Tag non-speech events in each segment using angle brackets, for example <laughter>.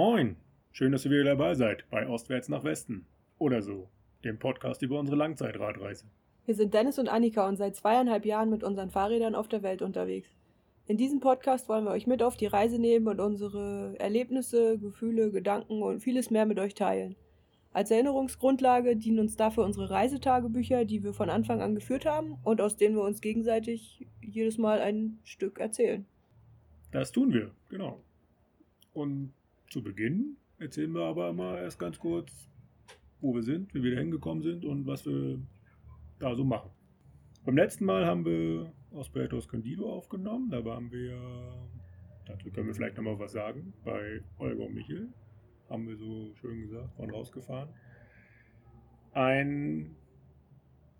Moin, schön, dass ihr wieder dabei seid bei Ostwärts nach Westen oder so, dem Podcast über unsere Langzeitradreise. Wir sind Dennis und Annika und seit zweieinhalb Jahren mit unseren Fahrrädern auf der Welt unterwegs. In diesem Podcast wollen wir euch mit auf die Reise nehmen und unsere Erlebnisse, Gefühle, Gedanken und vieles mehr mit euch teilen. Als Erinnerungsgrundlage dienen uns dafür unsere Reisetagebücher, die wir von Anfang an geführt haben und aus denen wir uns gegenseitig jedes Mal ein Stück erzählen. Das tun wir, genau. Und zu Beginn erzählen wir aber mal erst ganz kurz, wo wir sind, wie wir da hingekommen sind und was wir da so machen. Beim letzten Mal haben wir aus Puerto Escondido aufgenommen. Da waren wir, dazu können wir vielleicht nochmal was sagen, bei Olga und Michel. Haben wir so schön gesagt, waren rausgefahren. Ein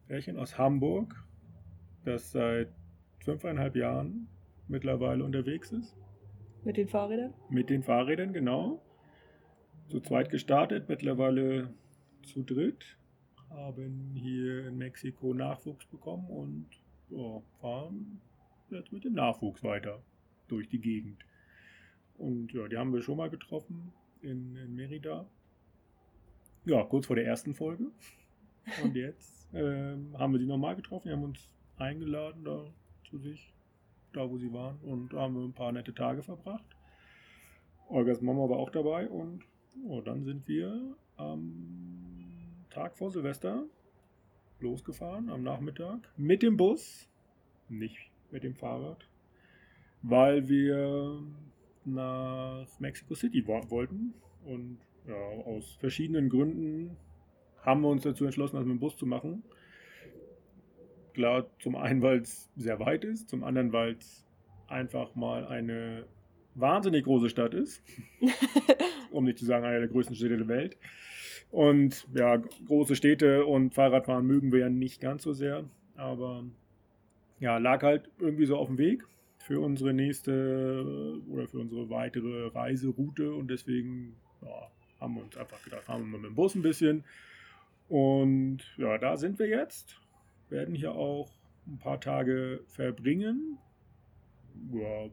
Pärchen aus Hamburg, das seit fünfeinhalb Jahren mittlerweile unterwegs ist. Mit den Fahrrädern? Mit den Fahrrädern, genau. Zu zweit gestartet, mittlerweile zu dritt. Haben hier in Mexiko Nachwuchs bekommen und ja, fahren jetzt mit dem Nachwuchs weiter durch die Gegend. Und ja, die haben wir schon mal getroffen in, in Merida. Ja, kurz vor der ersten Folge. Und jetzt ähm, haben wir sie nochmal getroffen. Die haben uns eingeladen da zu sich, da wo sie waren. Und haben ein paar nette Tage verbracht. Olgas Mama war auch dabei. Und oh, dann sind wir am Tag vor Silvester losgefahren am Nachmittag mit dem Bus, nicht mit dem Fahrrad, weil wir nach Mexico City wollten und ja, aus verschiedenen Gründen haben wir uns dazu entschlossen, das mit dem Bus zu machen. Klar, zum einen, weil es sehr weit ist, zum anderen, weil es einfach mal eine wahnsinnig große Stadt ist, <laughs> um nicht zu sagen eine der größten Städte der Welt. Und ja, große Städte und Fahrradfahren mögen wir ja nicht ganz so sehr. Aber ja, lag halt irgendwie so auf dem Weg für unsere nächste oder für unsere weitere Reiseroute. Und deswegen ja, haben wir uns einfach gedacht, fahren wir mal mit dem Bus ein bisschen. Und ja, da sind wir jetzt. Werden hier auch ein paar Tage verbringen. Ja,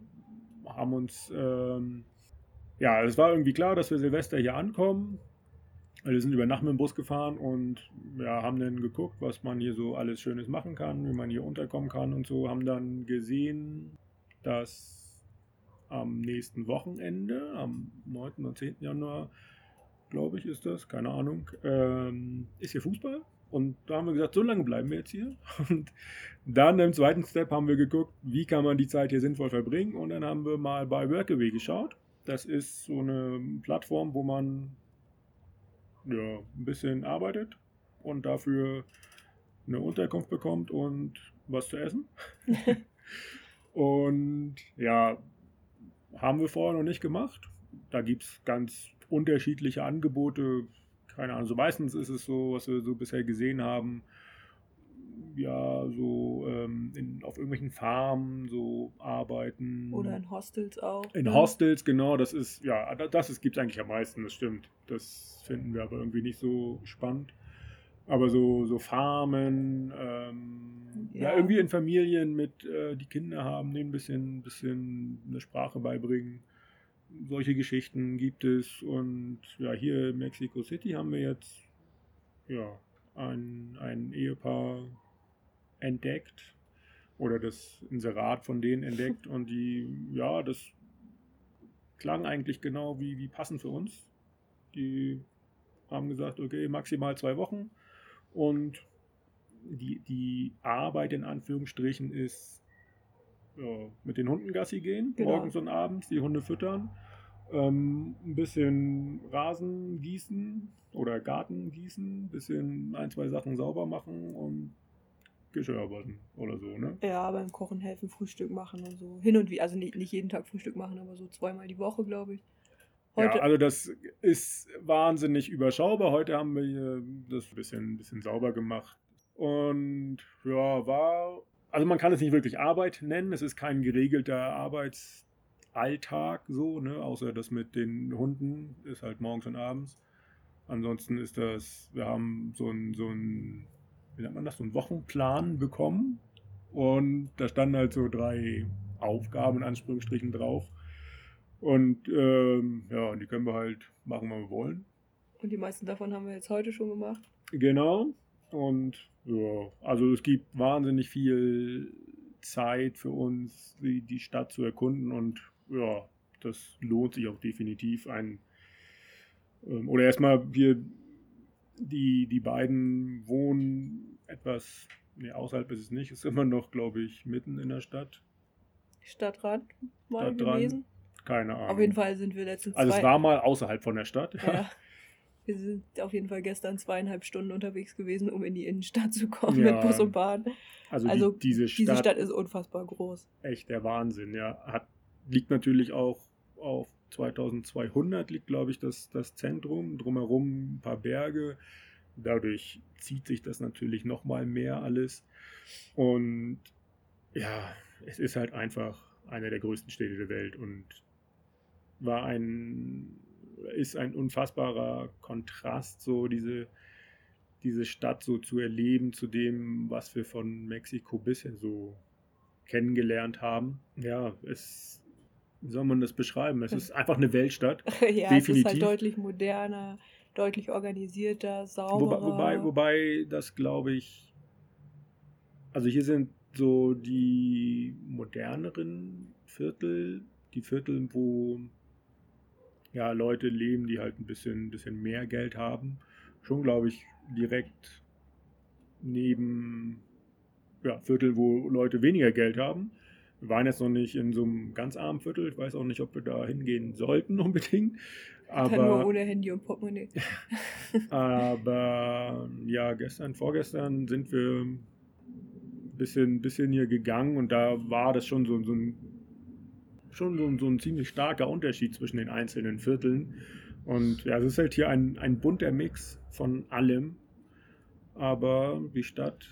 haben uns, ähm, ja, es war irgendwie klar, dass wir Silvester hier ankommen. Wir sind über Nacht mit dem Bus gefahren und ja, haben dann geguckt, was man hier so alles Schönes machen kann, wie man hier unterkommen kann und so. Haben dann gesehen, dass am nächsten Wochenende, am 9. und 10. Januar, glaube ich, ist das, keine Ahnung, ähm, ist hier Fußball. Und da haben wir gesagt, so lange bleiben wir jetzt hier. Und dann im zweiten Step haben wir geguckt, wie kann man die Zeit hier sinnvoll verbringen. Und dann haben wir mal bei Workaway geschaut. Das ist so eine Plattform, wo man ja, ein bisschen arbeitet und dafür eine Unterkunft bekommt und was zu essen. <laughs> und ja, haben wir vorher noch nicht gemacht. Da gibt es ganz unterschiedliche Angebote. Keine Ahnung, so meistens ist es so, was wir so bisher gesehen haben, ja, so ähm, in, auf irgendwelchen Farmen so arbeiten. Oder in Hostels auch. In ne? Hostels, genau, das ist, ja, das gibt es eigentlich am meisten, das stimmt. Das finden wir aber irgendwie nicht so spannend. Aber so, so Farmen, ähm, ja. ja. irgendwie in Familien mit, äh, die Kinder haben, denen ein bisschen, bisschen eine Sprache beibringen. Solche Geschichten gibt es. Und ja, hier in Mexico City haben wir jetzt ja, ein, ein Ehepaar entdeckt oder das Inserat von denen entdeckt <laughs> und die, ja, das klang eigentlich genau wie, wie passend für uns. Die haben gesagt, okay, maximal zwei Wochen und die, die Arbeit in Anführungsstrichen ist ja, mit den Hunden Gassi gehen, genau. morgens und abends, die Hunde füttern, ähm, ein bisschen Rasen gießen oder Garten gießen, ein bisschen ein, zwei Sachen sauber machen und Geschirr waschen oder so, ne? Ja, beim Kochen helfen, Frühstück machen und so. Hin und wie, also nicht, nicht jeden Tag Frühstück machen, aber so zweimal die Woche, glaube ich. Heute ja, also das ist wahnsinnig überschaubar. Heute haben wir das ein bisschen, ein bisschen sauber gemacht. Und ja, war. Also man kann es nicht wirklich Arbeit nennen. Es ist kein geregelter Arbeitsalltag so, ne? Außer das mit den Hunden ist halt morgens und abends. Ansonsten ist das, wir haben so ein, so ein wie nennt man das, so einen Wochenplan bekommen. Und da standen halt so drei Aufgaben in Anführungsstrichen drauf. Und ähm, ja, die können wir halt machen, was wir wollen. Und die meisten davon haben wir jetzt heute schon gemacht. Genau. Und ja, also es gibt wahnsinnig viel Zeit für uns, die, die Stadt zu erkunden und ja, das lohnt sich auch definitiv. Ein, ähm, oder erstmal, wir, die, die beiden wohnen etwas, nee, außerhalb ist es nicht, ist immer noch, glaube ich, mitten in der Stadt. Stadtrand mal Stadtrand. gewesen. Keine Ahnung. Auf jeden Fall sind wir letztens Also es war mal außerhalb von der Stadt. ja, <laughs> wir sind auf jeden Fall gestern zweieinhalb Stunden unterwegs gewesen, um in die Innenstadt zu kommen Ja. mit Bus und Bahn. Also, Also die, diese Stadt, Diese Stadt ist unfassbar groß. echt der Wahnsinn. Ja, hat, liegt natürlich auch auf 2200 liegt, glaube ich, das, das Zentrum. Drumherum ein paar Berge. Dadurch zieht sich das natürlich noch mal mehr alles. Und ja, es ist halt einfach eine der größten Städte der Welt und war ein ist ein unfassbarer Kontrast, so diese, diese Stadt so zu erleben zu dem, was wir von Mexiko bisher so kennengelernt haben. Ja, es, wie soll man das beschreiben? Es ist <laughs> einfach eine Weltstadt. <laughs> ja, es ist Definitiv. halt deutlich moderner, deutlich organisierter, sauberer. Wobei, wobei, wobei das glaube ich, also hier sind so die moderneren Viertel, die Viertel, wo ja Leute leben, die halt ein bisschen, bisschen mehr Geld haben, schon glaube ich direkt neben ja, Viertel, wo Leute weniger Geld haben. Wir waren jetzt noch nicht in so einem ganz armen Viertel. Ich weiß auch nicht, ob wir da hingehen sollten <laughs> unbedingt. Dann nur Aber ohne Handy und Portemonnaie. <laughs> aber ja, gestern, vorgestern sind wir ein bisschen, bisschen hier gegangen und da war das schon so, so ein schon so, so ein ziemlich starker Unterschied zwischen den einzelnen Vierteln. Und ja, es ist halt hier ein, ein bunter Mix von allem. Aber die Stadt,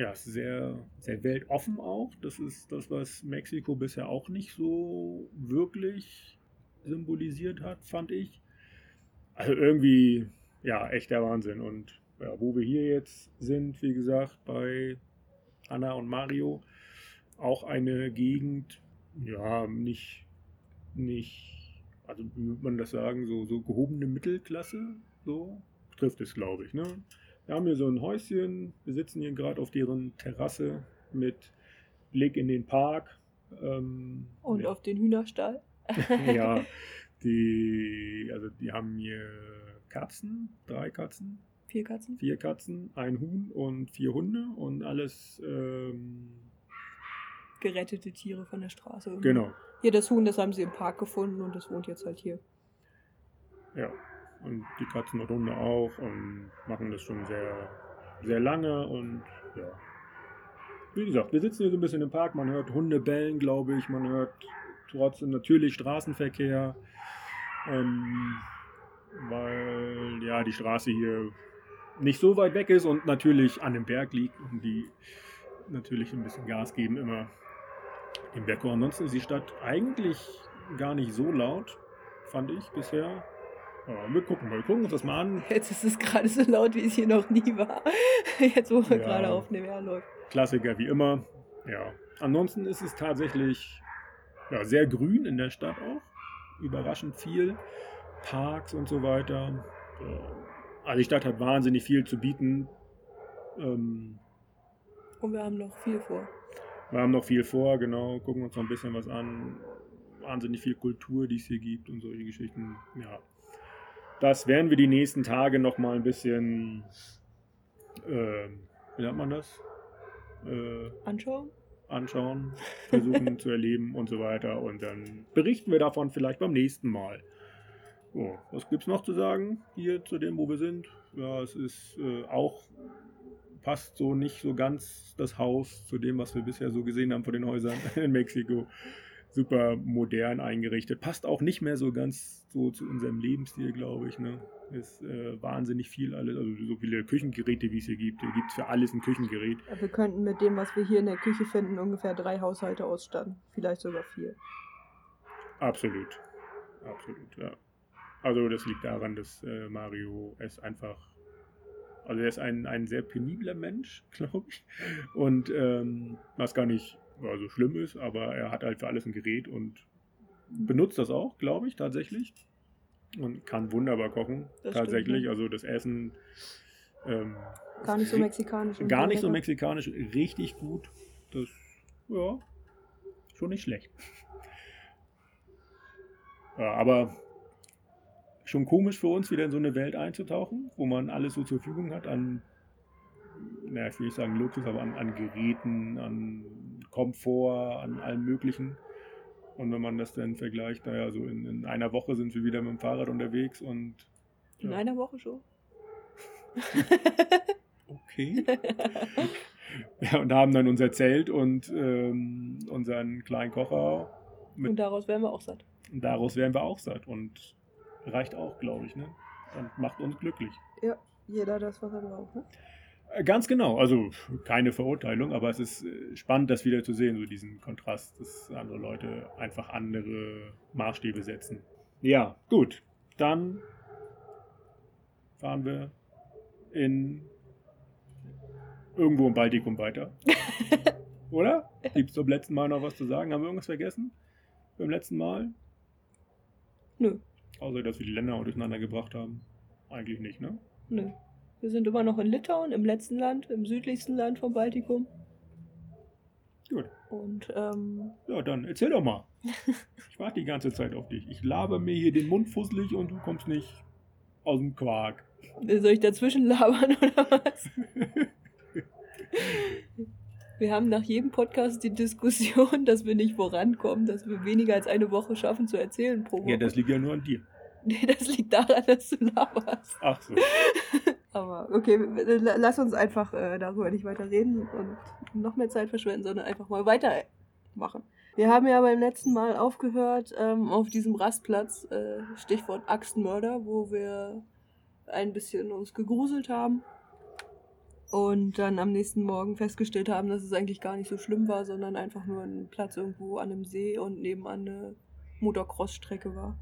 ja, sehr, sehr weltoffen auch. Das ist das, was Mexiko bisher auch nicht so wirklich symbolisiert hat, fand ich. Also irgendwie, ja, echt der Wahnsinn. Und ja, wo wir hier jetzt sind, wie gesagt, bei Anna und Mario, auch eine Gegend, ja, nicht, nicht, also wie würde man das sagen, so, so gehobene Mittelklasse, so trifft es, glaube ich. Ne? Wir haben hier so ein Häuschen, wir sitzen hier gerade auf deren Terrasse mit Blick in den Park. Ähm, Und ja. auf den Hühnerstall. <laughs> ja, <laughs> die, also die haben hier Katzen, drei Katzen, Vier Katzen. vier Katzen, ein Huhn und vier Hunde und alles, ähm, Gerettete Tiere von der Straße. genau, Hier das Huhn, das haben sie im Park gefunden und das wohnt jetzt halt hier. ja. Und die Katzen und Hunde auch und machen das schon sehr, sehr lange und ja. Wie gesagt, wir sitzen hier so ein bisschen im Park, man hört Hunde bellen, glaube ich, man hört trotzdem natürlich Straßenverkehr, ähm, weil ja die Straße hier nicht so weit weg ist und natürlich an dem Berg liegt und die natürlich ein bisschen Gas geben immer dem Berg. Ansonsten ist die Stadt eigentlich gar nicht so laut, fand ich bisher. Ja, wir gucken mal, wir gucken uns das mal an. Jetzt ist es gerade so laut, wie es hier noch nie war. <laughs> Jetzt, wo wir Ja. gerade aufnehmen, ja, läuft. Klassiker wie immer. Ja. Ansonsten ist es tatsächlich ja, sehr grün in der Stadt auch. Überraschend viel. Parks und so weiter. Also die Stadt hat wahnsinnig viel zu bieten. Ähm, Und wir haben noch viel vor. wir haben noch viel vor, genau. Gucken uns noch ein bisschen was an. Wahnsinnig viel Kultur, die es hier gibt und solche Geschichten. Ja. Das werden wir die nächsten Tage noch mal ein bisschen, ähm, wie nennt man das? Äh, Anschauen? anschauen, <laughs> versuchen zu erleben und so weiter. Und dann berichten wir davon vielleicht beim nächsten Mal. So, was gibt es noch zu sagen hier zu dem, wo wir sind? Ja, es ist äh, auch, passt so nicht so ganz das Haus zu dem, was wir bisher so gesehen haben von den Häusern <laughs> in Mexiko. Super modern eingerichtet. Passt auch nicht mehr so ganz so zu unserem Lebensstil, glaube ich. Ne? Ist äh, wahnsinnig viel alles, also so viele Küchengeräte, wie es hier gibt. Hier gibt es für alles ein Küchengerät. Wir könnten mit dem, was wir hier in der Küche finden, ungefähr drei Haushalte ausstatten. Vielleicht sogar vier. Absolut. Absolut, ja. Also das liegt daran, dass äh, Mario es einfach. Also er ist ein, ein sehr penibler Mensch, <laughs> glaube ich. Und ähm, was gar nicht ja, so schlimm ist, aber er hat halt für alles ein Gerät und benutzt das auch, glaube ich, tatsächlich. Und kann wunderbar kochen, Das tatsächlich. stimmt, ja. Also das Essen. Ähm, Gar nicht so mexikanisch. Gar nicht so mexikanisch, richtig gut. Das, ja, schon nicht schlecht. Ja, aber schon komisch für uns, wieder in so eine Welt einzutauchen, wo man alles so zur Verfügung hat an, naja, ich will nicht sagen Luxus, aber an, an Geräten, an Komfort, an allem Möglichen. Und wenn man das dann vergleicht, naja, so in, in einer Woche sind wir wieder mit dem Fahrrad unterwegs und In Ja. einer Woche schon. <laughs> okay. Ja, und haben dann unser Zelt und ähm, unseren kleinen Kocher. Mit, Und daraus wären wir auch satt. und daraus wären wir auch satt. Und reicht auch, glaube ich. Ne? Und macht uns glücklich. Ja, jeder das, was er braucht. Ne? Äh, Ganz genau. Also keine Verurteilung, aber es ist äh, spannend, das wieder zu sehen, so diesen Kontrast, dass andere Leute einfach andere Maßstäbe setzen. Ja, gut. Dann fahren wir in irgendwo im Baltikum weiter. <laughs> Oder? Gibt es zum letzten Mal noch was zu sagen? Haben wir irgendwas vergessen? Beim letzten Mal? Nö, Außer, dass wir die Länder durcheinander gebracht haben. Eigentlich nicht, ne? nö. Wir sind immer noch in Litauen, im letzten Land, im südlichsten Land vom Baltikum. Gut. Und ähm, Ja, dann erzähl doch mal. Ich warte die ganze Zeit auf dich. Ich laber mir hier den Mund fusselig und du kommst nicht aus dem Quark. soll ich dazwischen labern oder was? <laughs> Wir haben nach jedem Podcast die Diskussion, dass wir nicht vorankommen, dass wir weniger als eine Woche schaffen zu erzählen pro Woche. Ja, das liegt ja nur an dir. nee, das liegt daran, dass du laberst. Ach so. <laughs> Aber okay, la- lass uns einfach äh, darüber nicht weiter reden und noch mehr Zeit verschwenden, sondern einfach mal weitermachen. Wir haben ja beim letzten Mal aufgehört ähm, auf diesem Rastplatz, äh, Stichwort Axtenmörder, wo wir ein bisschen uns gegruselt haben und dann am nächsten Morgen festgestellt haben, dass es eigentlich gar nicht so schlimm war, sondern einfach nur ein Platz irgendwo an einem See und nebenan eine Motocross-Strecke war.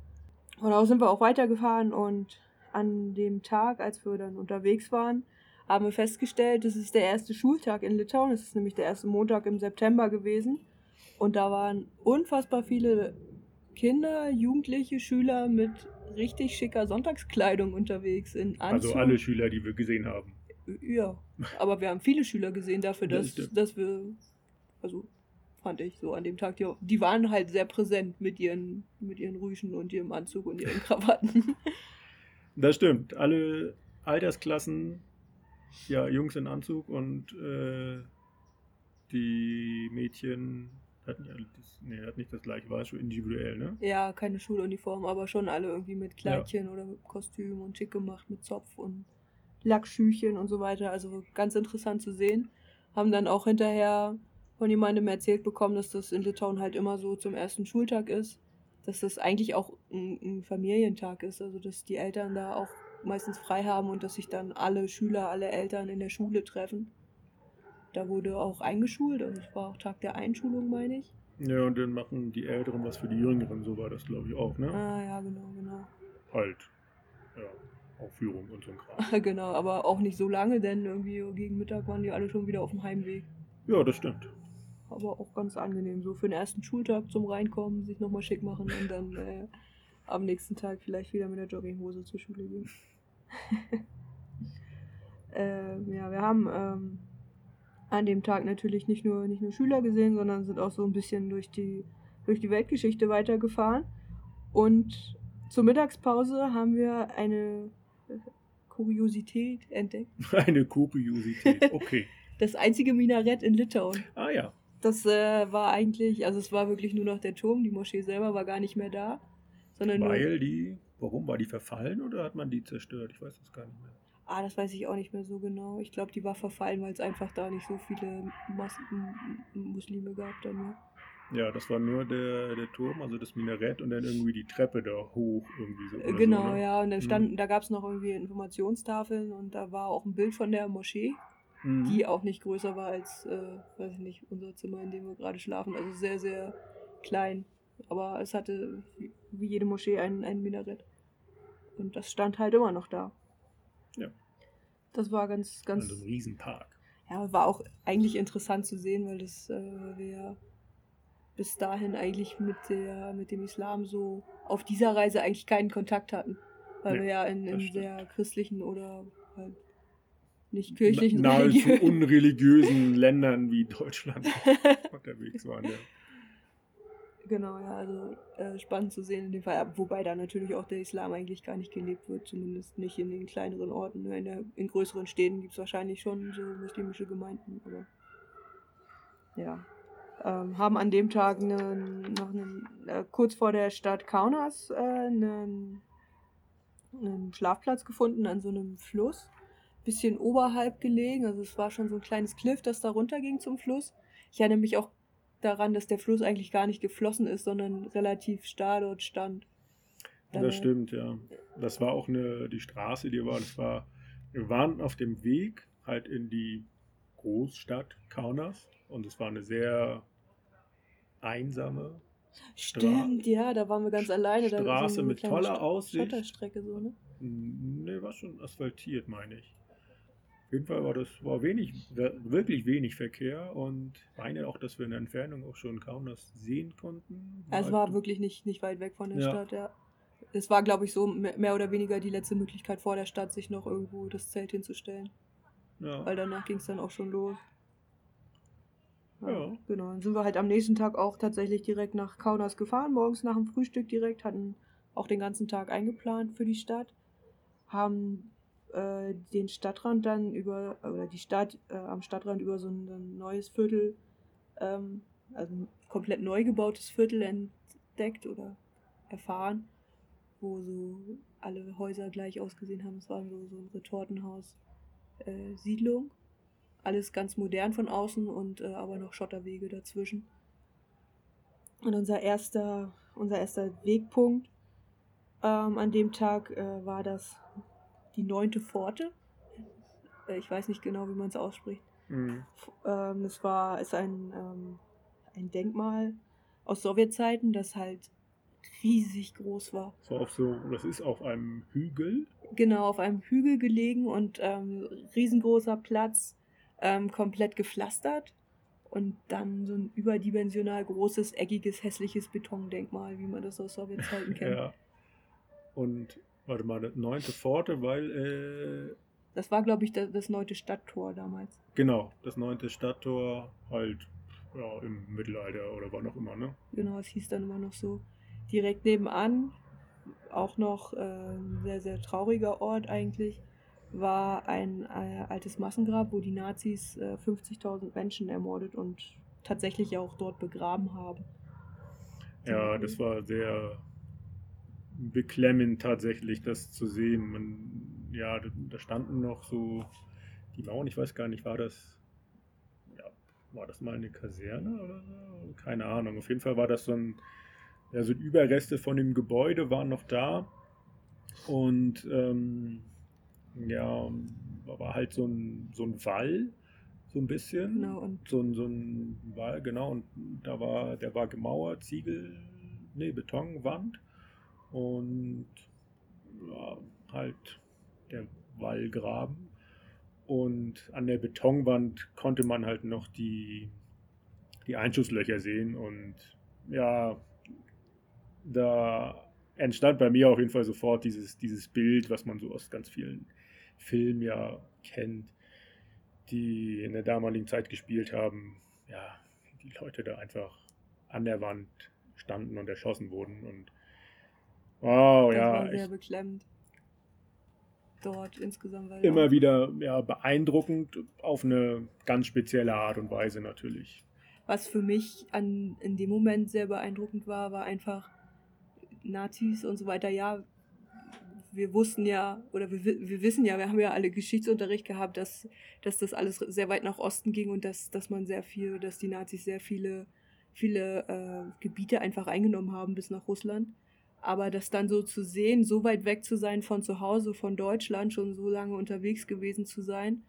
Von da sind wir auch weitergefahren und an dem Tag, als wir dann unterwegs waren, haben wir festgestellt, das ist der erste Schultag in Litauen. Es ist nämlich der erste Montag im September gewesen. Und da waren unfassbar viele Kinder, Jugendliche, Schüler mit richtig schicker Sonntagskleidung unterwegs. In Anzug. Also alle Schüler, die wir gesehen haben. Ja, aber wir haben viele Schüler gesehen dafür, Das dass, dass wir, also fand ich so an dem Tag, die, die waren halt sehr präsent mit ihren, mit ihren Rüschen und ihrem Anzug und ihren <laughs> Krawatten. Das stimmt. Alle Altersklassen, ja, Jungs in Anzug und äh, die Mädchen hatten ja das, nee, hat nicht das gleiche, war schon individuell, ne? Ja, keine Schuluniform, aber schon alle irgendwie mit Kleidchen oder mit Kostüm und schick gemacht mit Zopf und Lackschüchen und so weiter. Also ganz interessant zu sehen. Haben dann auch hinterher von jemandem erzählt bekommen, dass das in Litauen halt immer so zum ersten Schultag ist. Dass das eigentlich auch ein, ein Familientag ist. Also dass die Eltern da auch meistens frei haben und dass sich dann alle Schüler, alle Eltern in der Schule treffen. Da wurde auch eingeschult, also es war auch Tag der Einschulung, meine ich. Ja, und dann machen die Älteren was für die Jüngeren, so war das, glaube ich, auch, ne? Ah ja, genau, genau. Halt, ja, Aufführung und so ein Kram. <laughs> genau, aber auch nicht so lange, denn irgendwie gegen Mittag waren die alle schon wieder auf dem Heimweg. Ja, das stimmt. Aber auch ganz angenehm, so für den ersten Schultag zum Reinkommen, sich nochmal schick machen und dann äh, am nächsten Tag vielleicht wieder mit der Jogginghose zur Schule gehen. <laughs> ähm, ja, wir haben ähm, an dem Tag natürlich nicht nur, nicht nur Schüler gesehen, sondern sind auch so ein bisschen durch die, durch die Weltgeschichte weitergefahren. Und zur Mittagspause haben wir eine äh, Kuriosität entdeckt. <laughs> Eine Kuriosität. Okay. Das einzige Minarett in Litauen. Ah ja. Das äh, war eigentlich, also es war wirklich nur noch der Turm, die Moschee selber war gar nicht mehr da. Sondern nur, Weil die, warum war die verfallen oder hat man die zerstört? Ich weiß das gar nicht mehr. ah, das weiß ich auch nicht mehr so genau. Ich glaube, die war verfallen, weil es einfach da nicht so viele Mas Muslime gab dann mehr. Ja, das war nur der, der Turm, also das Minarett und dann irgendwie die Treppe da hoch irgendwie so. Genau, so, ne? ja. Und dann Mhm. standen, da gab es noch irgendwie Informationstafeln und da war auch ein Bild von der Moschee, Mhm. die auch nicht größer war als, äh, weiß ich nicht, unser Zimmer, in dem wir gerade schlafen. Also sehr, sehr klein. Aber es hatte wie- jede Moschee ein, ein Minarett. Und das stand halt immer noch da. Ja. Das war ganz, ganz. Also ein Riesenpark. Ja, war auch eigentlich interessant zu sehen, weil das äh, wir bis dahin eigentlich mit, der, mit dem Islam so auf dieser Reise eigentlich keinen Kontakt hatten. Weil nee, wir ja in, in sehr christlichen oder halt nicht kirchlichen Na, nahezu unreligiösen <laughs> Ländern wie Deutschland <laughs> unterwegs waren. Ja. Genau, ja, also äh, spannend zu sehen in dem Fall. Wobei da natürlich auch der Islam eigentlich gar nicht gelebt wird, zumindest nicht in den kleineren Orten. In, der, in größeren Städten gibt es wahrscheinlich schon so muslimische Gemeinden, aber ja. Ähm, haben an dem Tag einen, noch einen, äh, kurz vor der Stadt Kaunas äh, einen, einen Schlafplatz gefunden an so einem Fluss. Bisschen oberhalb gelegen, also es war schon so ein kleines Cliff, das da runterging zum Fluss. Ich erinnere mich auch daran, dass der Fluss eigentlich gar nicht geflossen ist, sondern relativ starr dort stand. Das äh, stimmt, ja. Das war auch eine, die Straße, die war, das war, wir waren auf dem Weg halt in die Großstadt Kaunas und es war eine sehr einsame Stimmt, Stra ja, da waren wir ganz alleine. Da Straße so mit toller St Aussicht. Schotterstrecke so, ne? Ne, war schon asphaltiert, meine ich. Auf jeden Fall war das war wenig, wirklich wenig Verkehr und meine auch, dass wir in der Entfernung auch schon kaum das sehen konnten. War es war halt wirklich nicht, nicht weit weg von der ja. Stadt, ja. Es war, glaube ich, so mehr oder weniger die letzte Möglichkeit vor der Stadt, sich noch irgendwo das Zelt hinzustellen. Ja. Weil danach ging es dann auch schon los. Ja, ja. Genau. Dann sind wir halt am nächsten Tag auch tatsächlich direkt nach Kaunas gefahren, morgens nach dem Frühstück direkt, hatten auch den ganzen Tag eingeplant für die Stadt, haben äh, den Stadtrand dann über, oder die Stadt äh, am Stadtrand über so ein, ein neues Viertel, ähm, also ein komplett neu gebautes Viertel entdeckt oder erfahren, wo so alle Häuser gleich ausgesehen haben. Es war so, so ein Retortenhaus-Siedlung. Äh, Alles ganz modern von außen und äh, aber noch Schotterwege dazwischen. Und unser erster, unser erster Wegpunkt ähm, an dem Tag äh, war das die neunte Pforte. Äh, ich weiß nicht genau, wie man es ausspricht. Mhm. Ähm, das war ist ein, ähm, ein Denkmal aus Sowjetzeiten, das halt riesig groß war. So auf so, das ist auf einem Hügel. Genau, auf einem Hügel gelegen und ähm, riesengroßer Platz, ähm, komplett gepflastert und dann so ein überdimensional großes, eckiges, hässliches Betondenkmal, wie man das aus Sowjetzeiten <laughs> kennt. ja. Und warte mal, das neunte Pforte, weil. Äh, das war, glaube ich, das, das neunte Stadttor damals. Genau, das neunte Stadttor halt ja, im Mittelalter oder wann auch immer, ne? Genau, es hieß dann immer noch so. Direkt nebenan, auch noch äh, ein sehr, sehr trauriger Ort eigentlich, war ein äh, altes Massengrab, wo die Nazis äh, 50.000 Menschen ermordet und tatsächlich auch dort begraben haben. Ja, das war sehr beklemmend tatsächlich, das zu sehen. Man, ja, da standen noch so die Mauern, ich weiß gar nicht, war das, ja, war das mal eine Kaserne oder so? Keine Ahnung. Auf jeden Fall war das so ein, ja, so Überreste von dem Gebäude waren noch da. Und ähm, ja, war halt so ein, so ein Wall, so ein bisschen. Genau, und so ein, so ein Wall, genau, und da war, der war gemauert, Ziegel, nee, Betonwand und ja, halt der Wallgraben. Und an der Betonwand konnte man halt noch die, die Einschusslöcher sehen. Und ja, da entstand bei mir auf jeden Fall sofort dieses, dieses Bild, was man so aus ganz vielen Filmen ja kennt, die in der damaligen Zeit gespielt haben. Ja, die Leute da einfach an der Wand standen und erschossen wurden. Und Wow, das ja. War sehr beklemmend. Dort insgesamt. Weil immer wieder ja, beeindruckend auf eine ganz spezielle Art und Weise natürlich. Was für mich an, in dem Moment sehr beeindruckend war, war einfach Nazis und so weiter. Ja, wir wussten ja, oder wir, wir wissen ja, wir haben ja alle Geschichtsunterricht gehabt, dass, dass das alles sehr weit nach Osten ging und dass, dass man sehr viel, dass die Nazis sehr viele, viele äh, Gebiete einfach eingenommen haben bis nach Russland. Aber das dann so zu sehen, so weit weg zu sein von zu Hause, von Deutschland, schon so lange unterwegs gewesen zu sein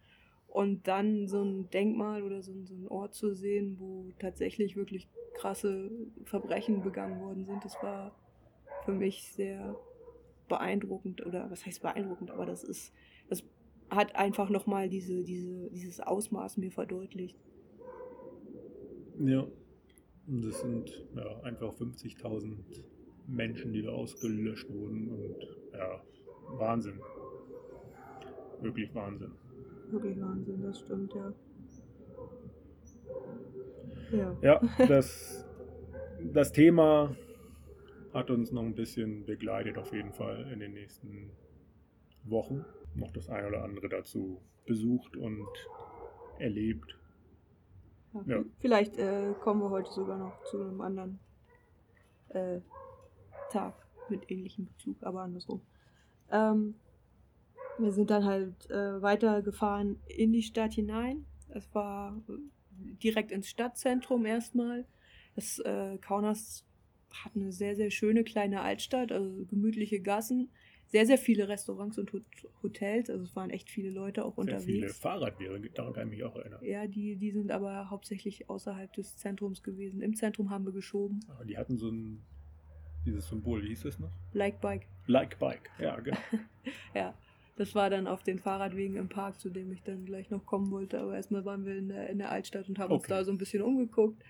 und dann so ein Denkmal oder so, so ein Ort zu sehen, wo tatsächlich wirklich krasse Verbrechen begangen worden sind, das war für mich sehr beeindruckend oder was heißt beeindruckend, aber das ist, das hat einfach nochmal diese, diese, dieses Ausmaß mir verdeutlicht. Ja. Und es sind ja, einfach 50.000 Menschen, die da ausgelöscht wurden. Und ja, Wahnsinn. Wirklich Wahnsinn. Wirklich Wahnsinn, das stimmt, ja. Ja, Ja, <laughs> das, das Thema hat uns noch ein bisschen begleitet, auf jeden Fall in den nächsten Wochen. Noch das eine oder andere dazu besucht und erlebt. ja. Ja. Vielleicht äh, kommen wir heute sogar noch zu einem anderen äh, Tag mit ähnlichem Bezug, aber andersrum. Ähm, wir sind dann halt äh, weitergefahren in die Stadt hinein. Es war äh, direkt ins Stadtzentrum erstmal. Das äh, Kaunas hat eine sehr, sehr schöne kleine Altstadt, also gemütliche Gassen, sehr, sehr viele Restaurants und Hot Hotels. Also es waren echt viele Leute auch Sehr unterwegs. viele Fahrradwege, daran kann ich mich auch erinnern. Ja, die, die sind aber hauptsächlich außerhalb des Zentrums gewesen. Im Zentrum haben wir geschoben. Aber die hatten so ein, dieses Symbol, wie hieß das noch? Like Bike. Like Bike, ja, genau. <laughs> Ja, das war dann auf den Fahrradwegen im Park, zu dem ich dann gleich noch kommen wollte. Aber erstmal waren wir in der, in der Altstadt und haben uns Okay. da so ein bisschen umgeguckt.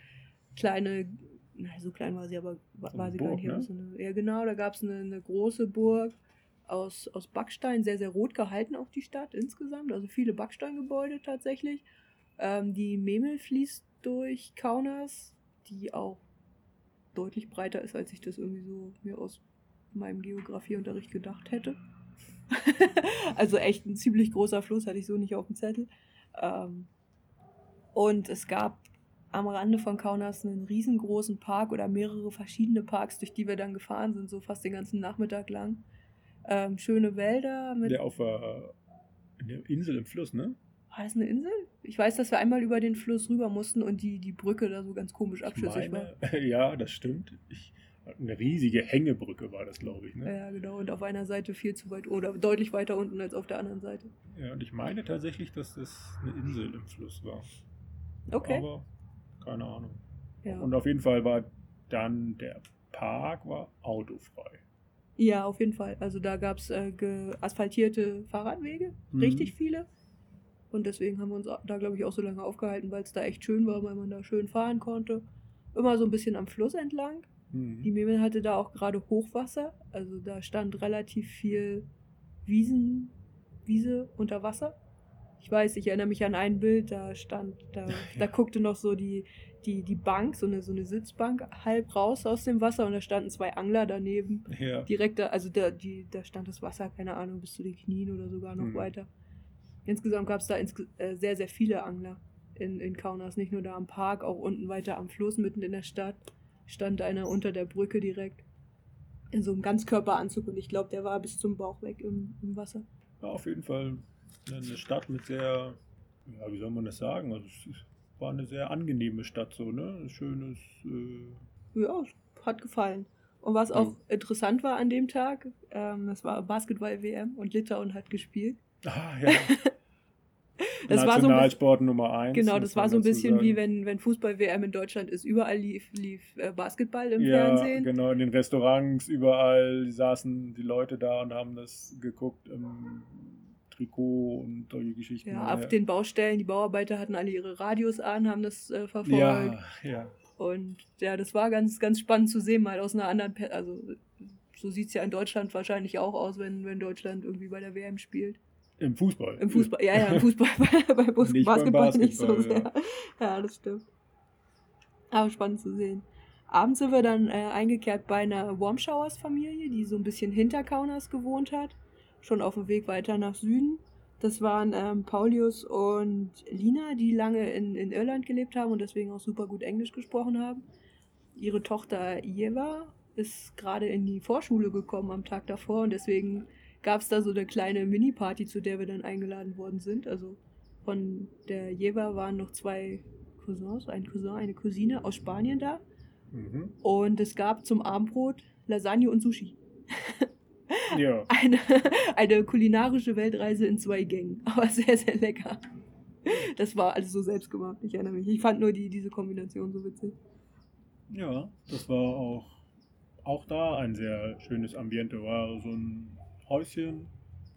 Kleine, na, so klein war sie, aber war, So sie gar Burg, nicht. ne? So eine, ja, genau, da gab es eine, eine große Burg aus, aus Backstein, sehr, sehr rot gehalten auch die Stadt insgesamt. Also viele Backsteingebäude tatsächlich. Ähm, die Memel fließt durch Kaunas, die auch deutlich breiter ist, als ich das irgendwie so mir aus meinem Geografieunterricht gedacht hätte. <laughs> also echt ein ziemlich großer Fluss, hatte ich so nicht auf dem Zettel. Ähm, und es gab am Rande von Kaunas einen riesengroßen Park oder mehrere verschiedene Parks, durch die wir dann gefahren sind, so fast den ganzen Nachmittag lang. Ähm, schöne Wälder mit. Der auf der, in der Insel im Fluss, ne? War das eine Insel? Ich weiß, dass wir einmal über den Fluss rüber mussten und die, die Brücke da so ganz komisch abschüssig war. <laughs> ja, das stimmt. Ich, eine riesige Hängebrücke war das, glaube ich. Ne? Ja, genau. Und auf einer Seite viel zu weit oder deutlich weiter unten als auf der anderen Seite. Ja, und ich meine tatsächlich, dass das eine Insel im Fluss war. Okay. Aber keine Ahnung. Ja. Und auf jeden Fall war dann der Park war autofrei. Ja, auf jeden Fall. Also da gab es äh, asphaltierte Fahrradwege, Mhm. richtig viele. Und deswegen haben wir uns da, glaube ich, auch so lange aufgehalten, weil es da echt schön war, weil man da schön fahren konnte. Immer so ein bisschen am Fluss entlang. Mhm. Die Memel hatte da auch gerade Hochwasser. Also da stand relativ viel Wiesen, Wiese unter Wasser. Ich weiß, ich erinnere mich an ein Bild, da stand, da, <laughs> da Ja. guckte noch so die, die, die Bank, so eine, so eine Sitzbank, halb raus aus dem Wasser und da standen zwei Angler daneben Ja. direkt da, also da, die, da stand das Wasser, keine Ahnung, bis zu den Knien oder sogar noch Mhm. weiter. Insgesamt gab es da insge äh, sehr, sehr viele Angler in, in Kaunas, nicht nur da am Park, auch unten weiter am Fluss, mitten in der Stadt, stand einer unter der Brücke direkt in so einem Ganzkörperanzug und ich glaube, der war bis zum Bauch weg im, im Wasser. War auf jeden Fall eine Stadt mit sehr, ja, wie soll man das sagen? Also es war eine sehr angenehme Stadt, so, ne? Ein schönes, äh, Ja, hat gefallen. Und was auch interessant war an dem Tag, ähm, das war Basketball-WM und Litauen hat gespielt. ah, ja. <laughs> Das war so ein bisschen- Nationalsport Nummer eins. Genau, muss das war so ein bisschen wie sagen. wenn, wenn Fußball-WM in Deutschland ist. Überall lief, lief äh, Basketball im ja, Fernsehen. genau, in den Restaurants, überall saßen die Leute da und haben das geguckt im Trikot und solche Geschichten. Ja, auf den Baustellen, die Bauarbeiter hatten alle ihre Radios an, haben das äh, verfolgt. ja, ja. Und ja, das war ganz, ganz spannend zu sehen, mal aus einer anderen, Per- also so sieht es ja in Deutschland wahrscheinlich auch aus, wenn, wenn Deutschland irgendwie bei der WM spielt. Im Fußball. Im Fußball, ja, ja, im <laughs> Fußball, bei, Bus Nicht beim Basketball nicht so Basketball, sehr. <laughs> Ja. das stimmt. Aber spannend zu sehen. Abends sind wir dann äh, eingekehrt bei einer Warm Showers Familie, die so ein bisschen hinter Kaunas gewohnt hat. Schon auf dem Weg weiter nach Süden. Das waren ähm, Paulius und Lina, die lange in, in Irland gelebt haben und deswegen auch super gut Englisch gesprochen haben. Ihre Tochter Jeva ist gerade in die Vorschule gekommen am Tag davor und deswegen gab es da so eine kleine Mini-Party, zu der wir dann eingeladen worden sind. Also von der Jeva waren noch zwei Cousins, ein Cousin, eine Cousine aus Spanien da. Mhm. Und es gab zum Abendbrot Lasagne und Sushi. <laughs> Ja. Eine, eine kulinarische Weltreise in zwei Gängen, <laughs> aber sehr, sehr lecker. Das war alles so selbst gemacht, ich erinnere mich. Ich fand nur die, diese Kombination so witzig. ja, das war auch, auch da ein sehr schönes Ambiente. War so ein Häuschen.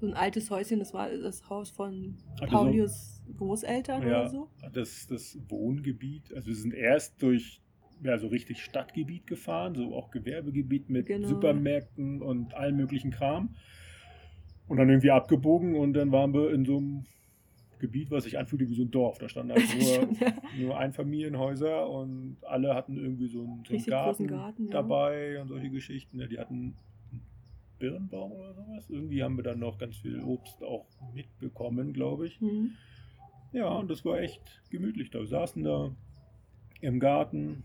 So ein altes Häuschen, das war das Haus von Hatte so- Paulius Großeltern Ja, oder so. das, das Wohngebiet. Also wir sind erst durch ja, so richtig Stadtgebiet gefahren, so auch Gewerbegebiet mit Genau. Supermärkten und allem möglichen Kram. Und dann irgendwie abgebogen und dann waren wir in so einem Gebiet, was sich anfühlte wie so ein Dorf. Da standen halt <laughs> nur, ja. nur Einfamilienhäuser und alle hatten irgendwie so einen, so einen Garten, Garten, ja. dabei und solche Geschichten. Ja, die hatten Birnbaum oder sowas. Irgendwie haben wir dann noch ganz viel Obst auch mitbekommen, glaube ich. Hm. Ja, und das war echt gemütlich da. Wir saßen da im Garten.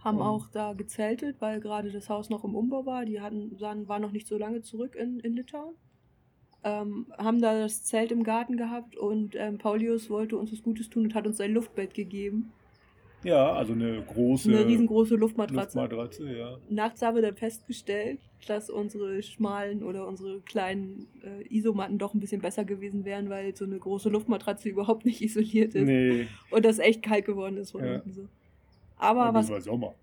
Haben auch da gezeltet, weil gerade das Haus noch im Umbau war. Die hatten, waren noch nicht so lange zurück in, in Litauen. Ähm, haben da das Zelt im Garten gehabt und ähm, Paulius wollte uns was Gutes tun und hat uns sein Luftbett gegeben. Ja, also eine große Eine riesengroße Luftmatratze. Luftmatratze, ja. Nachts haben wir dann festgestellt, dass unsere schmalen oder unsere kleinen äh, Isomatten doch ein bisschen besser gewesen wären, weil so eine große Luftmatratze überhaupt nicht isoliert ist Nee, und das echt kalt geworden ist von Ja. unten so. Aber und was es war Sommer.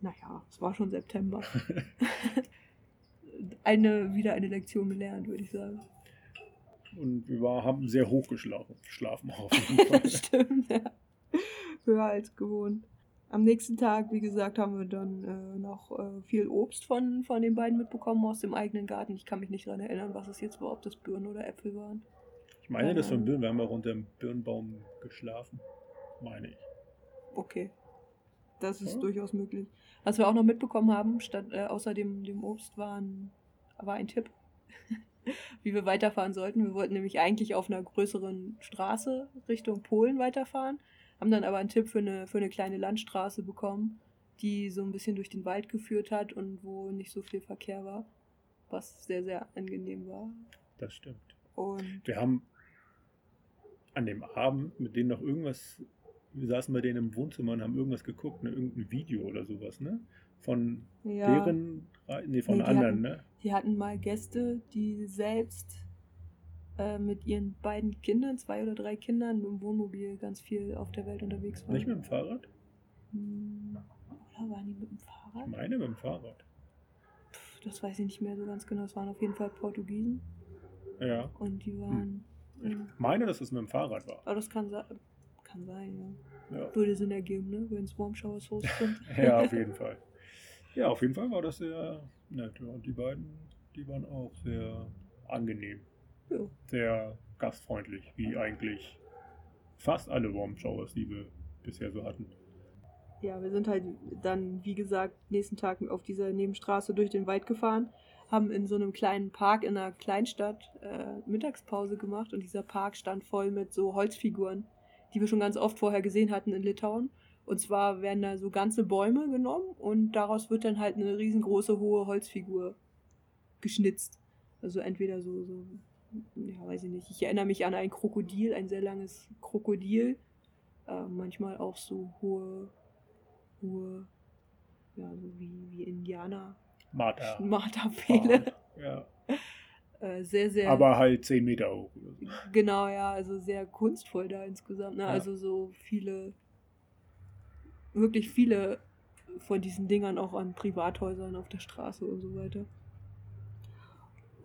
Naja, es war schon September. <laughs> eine, wieder eine Lektion gelernt, würde ich sagen. Und wir haben sehr hoch geschlafen, geschlafen auf jeden <laughs> Fall. Stimmt, ja. <laughs> Höher als gewohnt. Am nächsten Tag, wie gesagt, haben wir dann äh, noch äh, viel Obst von, von den beiden mitbekommen aus dem eigenen Garten. Ich kann mich nicht daran erinnern, was es jetzt war, ob das Birnen oder Äpfel waren. Ich meine, das von Birnen, wir haben auch unter dem Birnbaum geschlafen. Meine ich. Okay. Das ist Ja. durchaus möglich. Was wir auch noch mitbekommen haben, statt, äh, außer dem, dem Obst, war ein, war ein Tipp, <laughs> wie wir weiterfahren sollten. Wir wollten nämlich eigentlich auf einer größeren Straße Richtung Polen weiterfahren, haben dann aber einen Tipp für eine, für eine kleine Landstraße bekommen, die so ein bisschen durch den Wald geführt hat und wo nicht so viel Verkehr war, was sehr, sehr angenehm war. Das stimmt. Und Wir haben an dem Abend mit denen noch irgendwas, wir saßen bei denen im Wohnzimmer und haben irgendwas geguckt, ne, irgendein Video oder sowas, ne? Von ja, deren, nee, von Nee, anderen, hatten- ne? Die hatten mal Gäste, die selbst äh, mit ihren beiden Kindern, zwei oder drei Kindern, im Wohnmobil ganz viel auf der Welt unterwegs waren. Nicht mit dem Fahrrad? Hm, Oder waren die mit dem Ich Fahrrad? meine mit dem Fahrrad. Pff, das weiß ich nicht mehr so ganz genau. Es waren auf jeden Fall Portugiesen Ja. und die waren. Ich hm, meine, dass es mit dem Fahrrad war. aber das kann, kann sein, ja. Ja. Würde Sinn ergeben, ne? Wenn es Warm Showers Host sind. <laughs> Ja, auf jeden <laughs> Fall. Ja, auf jeden Fall war das sehr nett. Und die beiden, die waren auch sehr angenehm, ja. sehr gastfreundlich, wie eigentlich fast alle Warm Showers, die wir bisher so hatten. Ja, wir sind halt dann, wie gesagt, nächsten Tag auf dieser Nebenstraße durch den Wald gefahren, haben in so einem kleinen Park in einer Kleinstadt äh, Mittagspause gemacht und dieser Park stand voll mit so Holzfiguren, die wir schon ganz oft vorher gesehen hatten in Litauen. Und zwar werden da so ganze Bäume genommen und daraus wird dann halt eine riesengroße hohe Holzfigur geschnitzt. Also entweder so, so, ja, weiß ich nicht. Ich erinnere mich an ein Krokodil, ein sehr langes Krokodil. Äh, manchmal auch so hohe hohe, ja, so wie, wie Indianer, Martha. Marterpfähle. Ja. <laughs> Äh, sehr, sehr, Aber halt 10 Meter hoch. Genau, ja, also sehr kunstvoll da insgesamt. Ne? Ja. Also so viele, wirklich viele von diesen Dingern auch an Privathäusern auf der Straße und so weiter.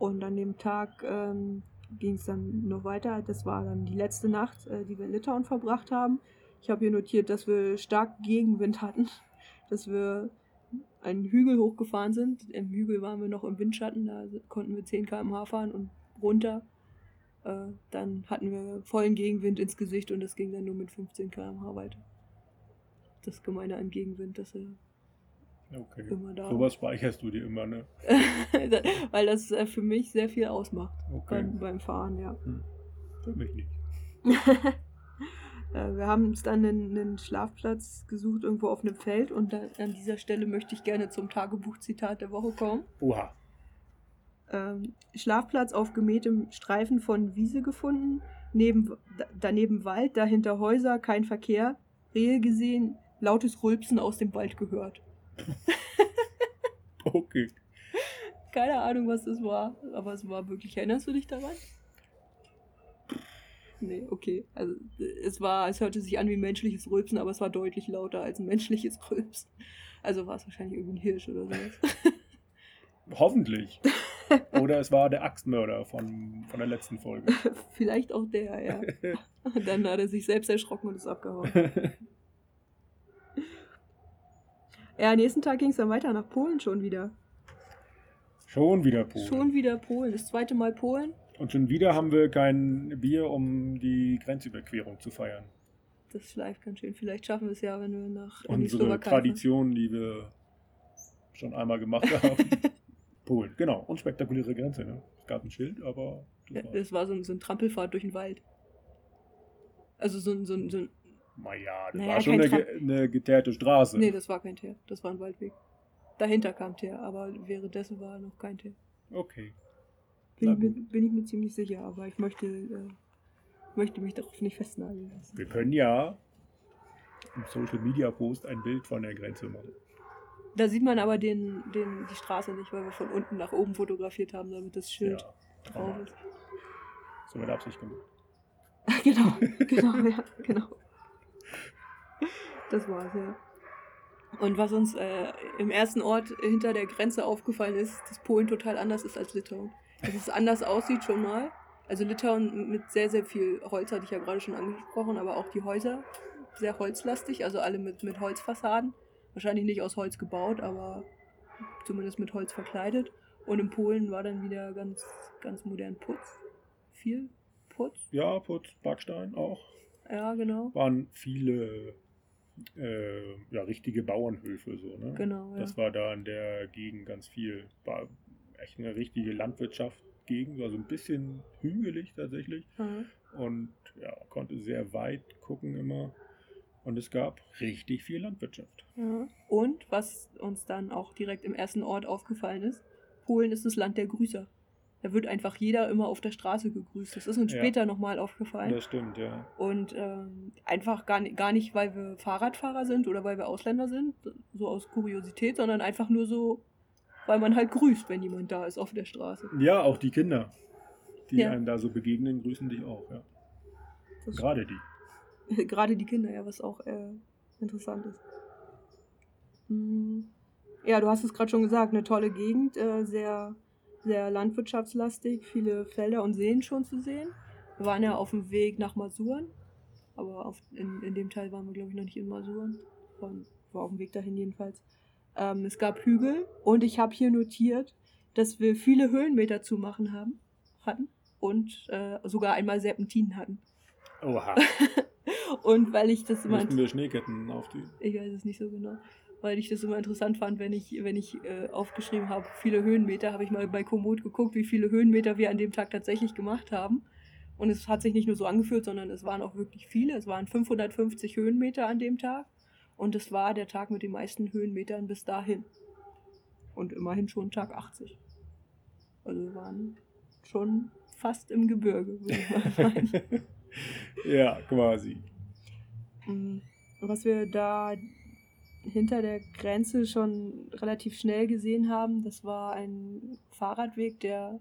Und an dem Tag ähm, ging es dann noch weiter. Das war dann die letzte Nacht, äh, die wir in Litauen verbracht haben. Ich habe hier notiert, dass wir stark Gegenwind hatten, <laughs> dass wir einen Hügel hochgefahren sind. Im Hügel waren wir noch im Windschatten, da konnten wir 10 km/h fahren und runter. Äh, dann hatten wir vollen Gegenwind ins Gesicht und das ging dann nur mit 15 km/h weiter. Das Gemeine an Gegenwind, dass er Okay. immer da Sowas speicherst du dir immer, ne? <laughs> Weil das äh, für mich sehr viel ausmacht Okay. beim, beim Fahren, ja. Für mich nicht. <laughs> Äh, Wir haben uns dann einen, einen Schlafplatz gesucht, irgendwo auf einem Feld. Und da, an dieser Stelle möchte ich gerne zum Tagebuchzitat der Woche kommen. Oha. Ähm, Schlafplatz auf gemähtem Streifen von Wiese gefunden. Neben, da, daneben Wald, dahinter Häuser, kein Verkehr. Rehe gesehen, lautes Rülpsen aus dem Wald gehört. <laughs> Okay. Keine Ahnung, was das war, aber es war wirklich. Erinnerst du dich daran? Nee, okay. Also es war, es hörte sich an wie menschliches Rülpsen, aber es war deutlich lauter als ein menschliches Rülpsen. Also war es wahrscheinlich irgendwie ein Hirsch oder sowas. <laughs> Hoffentlich. Oder es war der Axtmörder von, von der letzten Folge. <laughs> Vielleicht auch der, ja. Und dann hat er sich selbst erschrocken und ist abgehauen. Ja, nächsten Tag ging es dann weiter nach Polen schon wieder. Schon wieder Polen. Schon wieder Polen. Das zweite Mal Polen. Und schon wieder haben wir kein Bier, um die Grenzüberquerung zu feiern. Das schleift ganz schön. Vielleicht schaffen wir es ja, wenn wir nach Unsere fahren. Tradition, die wir schon einmal gemacht haben. <laughs> Polen, genau. Unspektakuläre Grenze. Ne? Es gab ein Schild, aber Ja, das war's. das war so, ein- so ein Trampelfahrt durch den Wald. Also so ein, so ein, so ein Naja, das Naja, war schon eine, eine geteerte Straße. Nee, das war kein Teer. Das war ein Waldweg. Dahinter kam Teer, aber währenddessen war noch kein Teer. Okay. Bin, mir, bin ich mir ziemlich sicher, aber ich möchte, äh, möchte mich darauf nicht festnageln lassen. Wir können ja im Social Media Post ein Bild von der Grenze machen. Da sieht man aber den, den, die Straße nicht, weil wir von unten nach oben fotografiert haben, damit das Schild Ja, drauf ist. so mit Absicht gemacht. <laughs> genau, genau, ja, genau. Das war's, ja. Und was uns äh, im ersten Ort hinter der Grenze aufgefallen ist, dass Polen total anders ist als Litauen. Dass es anders aussieht schon mal. Also Litauen mit sehr, sehr viel Holz, hatte ich ja gerade schon angesprochen, aber auch die Häuser sehr holzlastig, also alle mit, mit Holzfassaden. Wahrscheinlich nicht aus Holz gebaut, aber zumindest mit Holz verkleidet. Und in Polen war dann wieder ganz, ganz modern Putz. Viel Putz. Ja, Putz, Backstein auch. Ja, genau. Waren viele äh, ja, richtige Bauernhöfe so, ne? Genau, ja. Das war da in der Gegend ganz viel. War echt eine richtige Landwirtschaftsgegend, war so ein bisschen hügelig tatsächlich. Mhm. Und ja, konnte sehr weit gucken immer. Und es gab richtig viel Landwirtschaft. Ja. Und was uns dann auch direkt im ersten Ort aufgefallen ist, Polen ist das Land der Grüßer. Da wird einfach jeder immer auf der Straße gegrüßt. Das ist uns Ja. später nochmal aufgefallen. Das stimmt, ja. Und ähm, einfach gar nicht, gar nicht, weil wir Fahrradfahrer sind oder weil wir Ausländer sind, so aus Kuriosität, sondern einfach nur so, weil man halt grüßt, wenn jemand da ist auf der Straße. Ja, auch die Kinder, die Ja. einem da so begegnen, grüßen dich auch, ja. Das Gerade die. <laughs> Gerade die Kinder, ja, was auch äh, interessant ist. Hm. Ja, du hast es gerade schon gesagt, eine tolle Gegend, äh, sehr, sehr landwirtschaftslastig, viele Felder und Seen schon zu sehen. Wir waren ja auf dem Weg nach Masuren, aber auf, in, in dem Teil waren wir, glaube ich, noch nicht in Masuren. War, war auf dem Weg dahin jedenfalls. Ähm, es gab Hügel und ich habe hier notiert, dass wir viele Höhenmeter zu machen haben, hatten und äh, sogar einmal Serpentinen hatten. Oha. <laughs> Und weil ich das immer Müssten wir Schneeketten auf die. ich weiß es nicht so genau. Weil ich das immer interessant fand, wenn ich, wenn ich äh, aufgeschrieben habe, viele Höhenmeter, habe ich mal bei Komoot geguckt, wie viele Höhenmeter wir an dem Tag tatsächlich gemacht haben. Und es hat sich nicht nur so angefühlt, sondern es waren auch wirklich viele. Es waren 550 Höhenmeter an dem Tag. Und es war der Tag mit den meisten Höhenmetern bis dahin. Und immerhin schon Tag 80. Also wir waren schon fast im Gebirge, würde ich mal meinen. <laughs> ja, quasi. Mm, Was wir da hinter der Grenze schon relativ schnell gesehen haben, das war ein Fahrradweg, der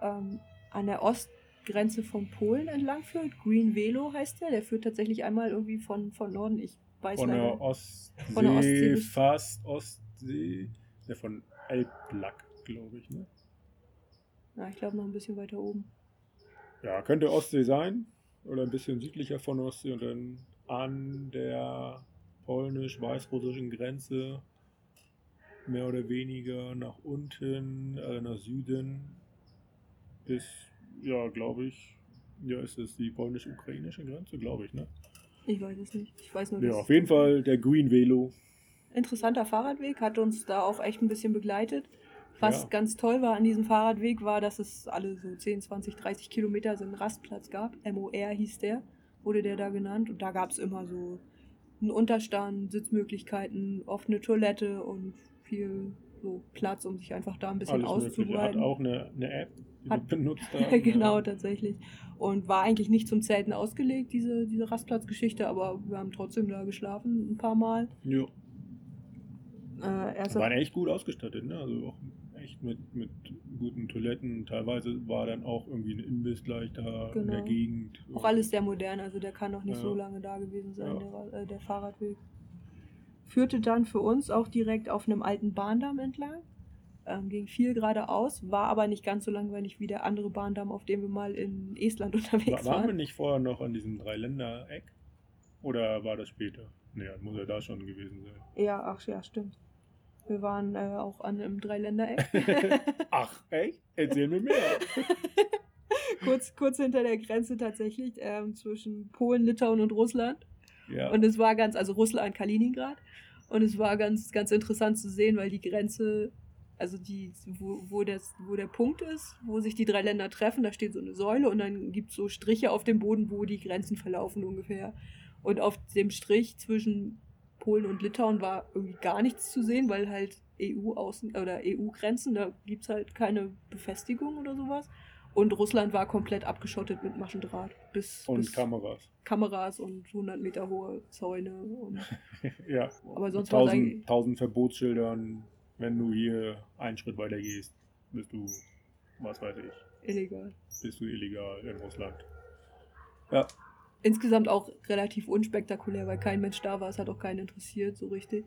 ähm, an der Ostgrenze von Polen entlang führt. Green Velo heißt der. Der führt tatsächlich einmal irgendwie von, von Norden. Ich weiß Von leider. der Ostsee, Von der Ostsee fast Ostsee. Ja, von Elblack, glaube ich, ne? Ja, ich glaube noch ein bisschen weiter oben. Ja, könnte Ostsee sein. Oder ein bisschen südlicher von Ostsee und dann an der polnisch-weißrussischen Grenze mehr oder weniger nach unten, äh, nach Süden bis, ja, glaube ich, ja, ist es die polnisch-ukrainische Grenze, glaube ich, ne? Ich weiß es nicht. Ich weiß nur, Ja, auf jeden Fall der Green Velo. interessanter Fahrradweg, hat uns da auch echt ein bisschen begleitet. Was Ja. ganz toll war an diesem Fahrradweg, war, dass es alle so 10, 20, 30 Kilometer so einen Rastplatz gab. MOR hieß der, wurde der da genannt. Und da gab es immer so einen Unterstand, Sitzmöglichkeiten, offene Toilette und viel so Platz, um sich einfach da ein bisschen Alles Mögliche. Hat auch eine, eine App, die Hat- benutzt <laughs> haben. genau, ja. tatsächlich. Und war eigentlich nicht zum Zelten ausgelegt, diese, diese Rastplatzgeschichte, aber wir haben trotzdem da geschlafen ein paar Mal. Ja. Äh, waren echt gut ausgestattet, ne? Also auch echt mit, mit guten Toiletten. Teilweise war dann auch irgendwie ein Imbiss gleich da in der Genau. Gegend. Auch alles sehr modern, also der kann noch nicht Ja. so lange da gewesen sein, Ja. der, äh, der Fahrradweg. Führte dann für uns auch direkt auf einem alten Bahndamm entlang. Ähm, ging viel geradeaus, war aber nicht ganz so langweilig wie der andere Bahndamm, auf dem wir mal in Estland <laughs> unterwegs War, waren wir waren. nicht vorher noch an diesem Dreiländereck? Oder war das später? Dann muss er da schon gewesen sein. Ja, ach ja, stimmt. Wir waren äh, auch an einem Dreiländereck. <laughs> Ach, echt? Erzähl mir mehr. <laughs> kurz, kurz hinter der Grenze tatsächlich ähm, zwischen Polen, Litauen und Russland. Ja. Und es war ganz, also Russland, Kaliningrad. Und es war ganz, ganz interessant zu sehen, weil die Grenze, also die, wo, wo, das, wo der Punkt ist, wo sich die drei Länder treffen, da steht so eine Säule und dann gibt es so Striche auf dem Boden, wo die Grenzen verlaufen ungefähr. Und auf dem Strich zwischen Polen und Litauen war irgendwie gar nichts zu sehen, weil halt EU-Außen oder EU-Grenzen, da gibt es halt keine Befestigung oder sowas. Und Russland war komplett abgeschottet mit Maschendraht. Bis, und bis Kameras. Kameras und 100 Meter hohe Zäune. Und <laughs> ja. Aber sonst tausend, eigentlich- tausend Verbotsschildern. Wenn du hier einen Schritt weiter gehst, bist du, was weiß ich, illegal. bist du illegal in Russland. Ja, Insgesamt auch relativ unspektakulär, weil kein Mensch da war. Es hat auch keinen interessiert, so richtig.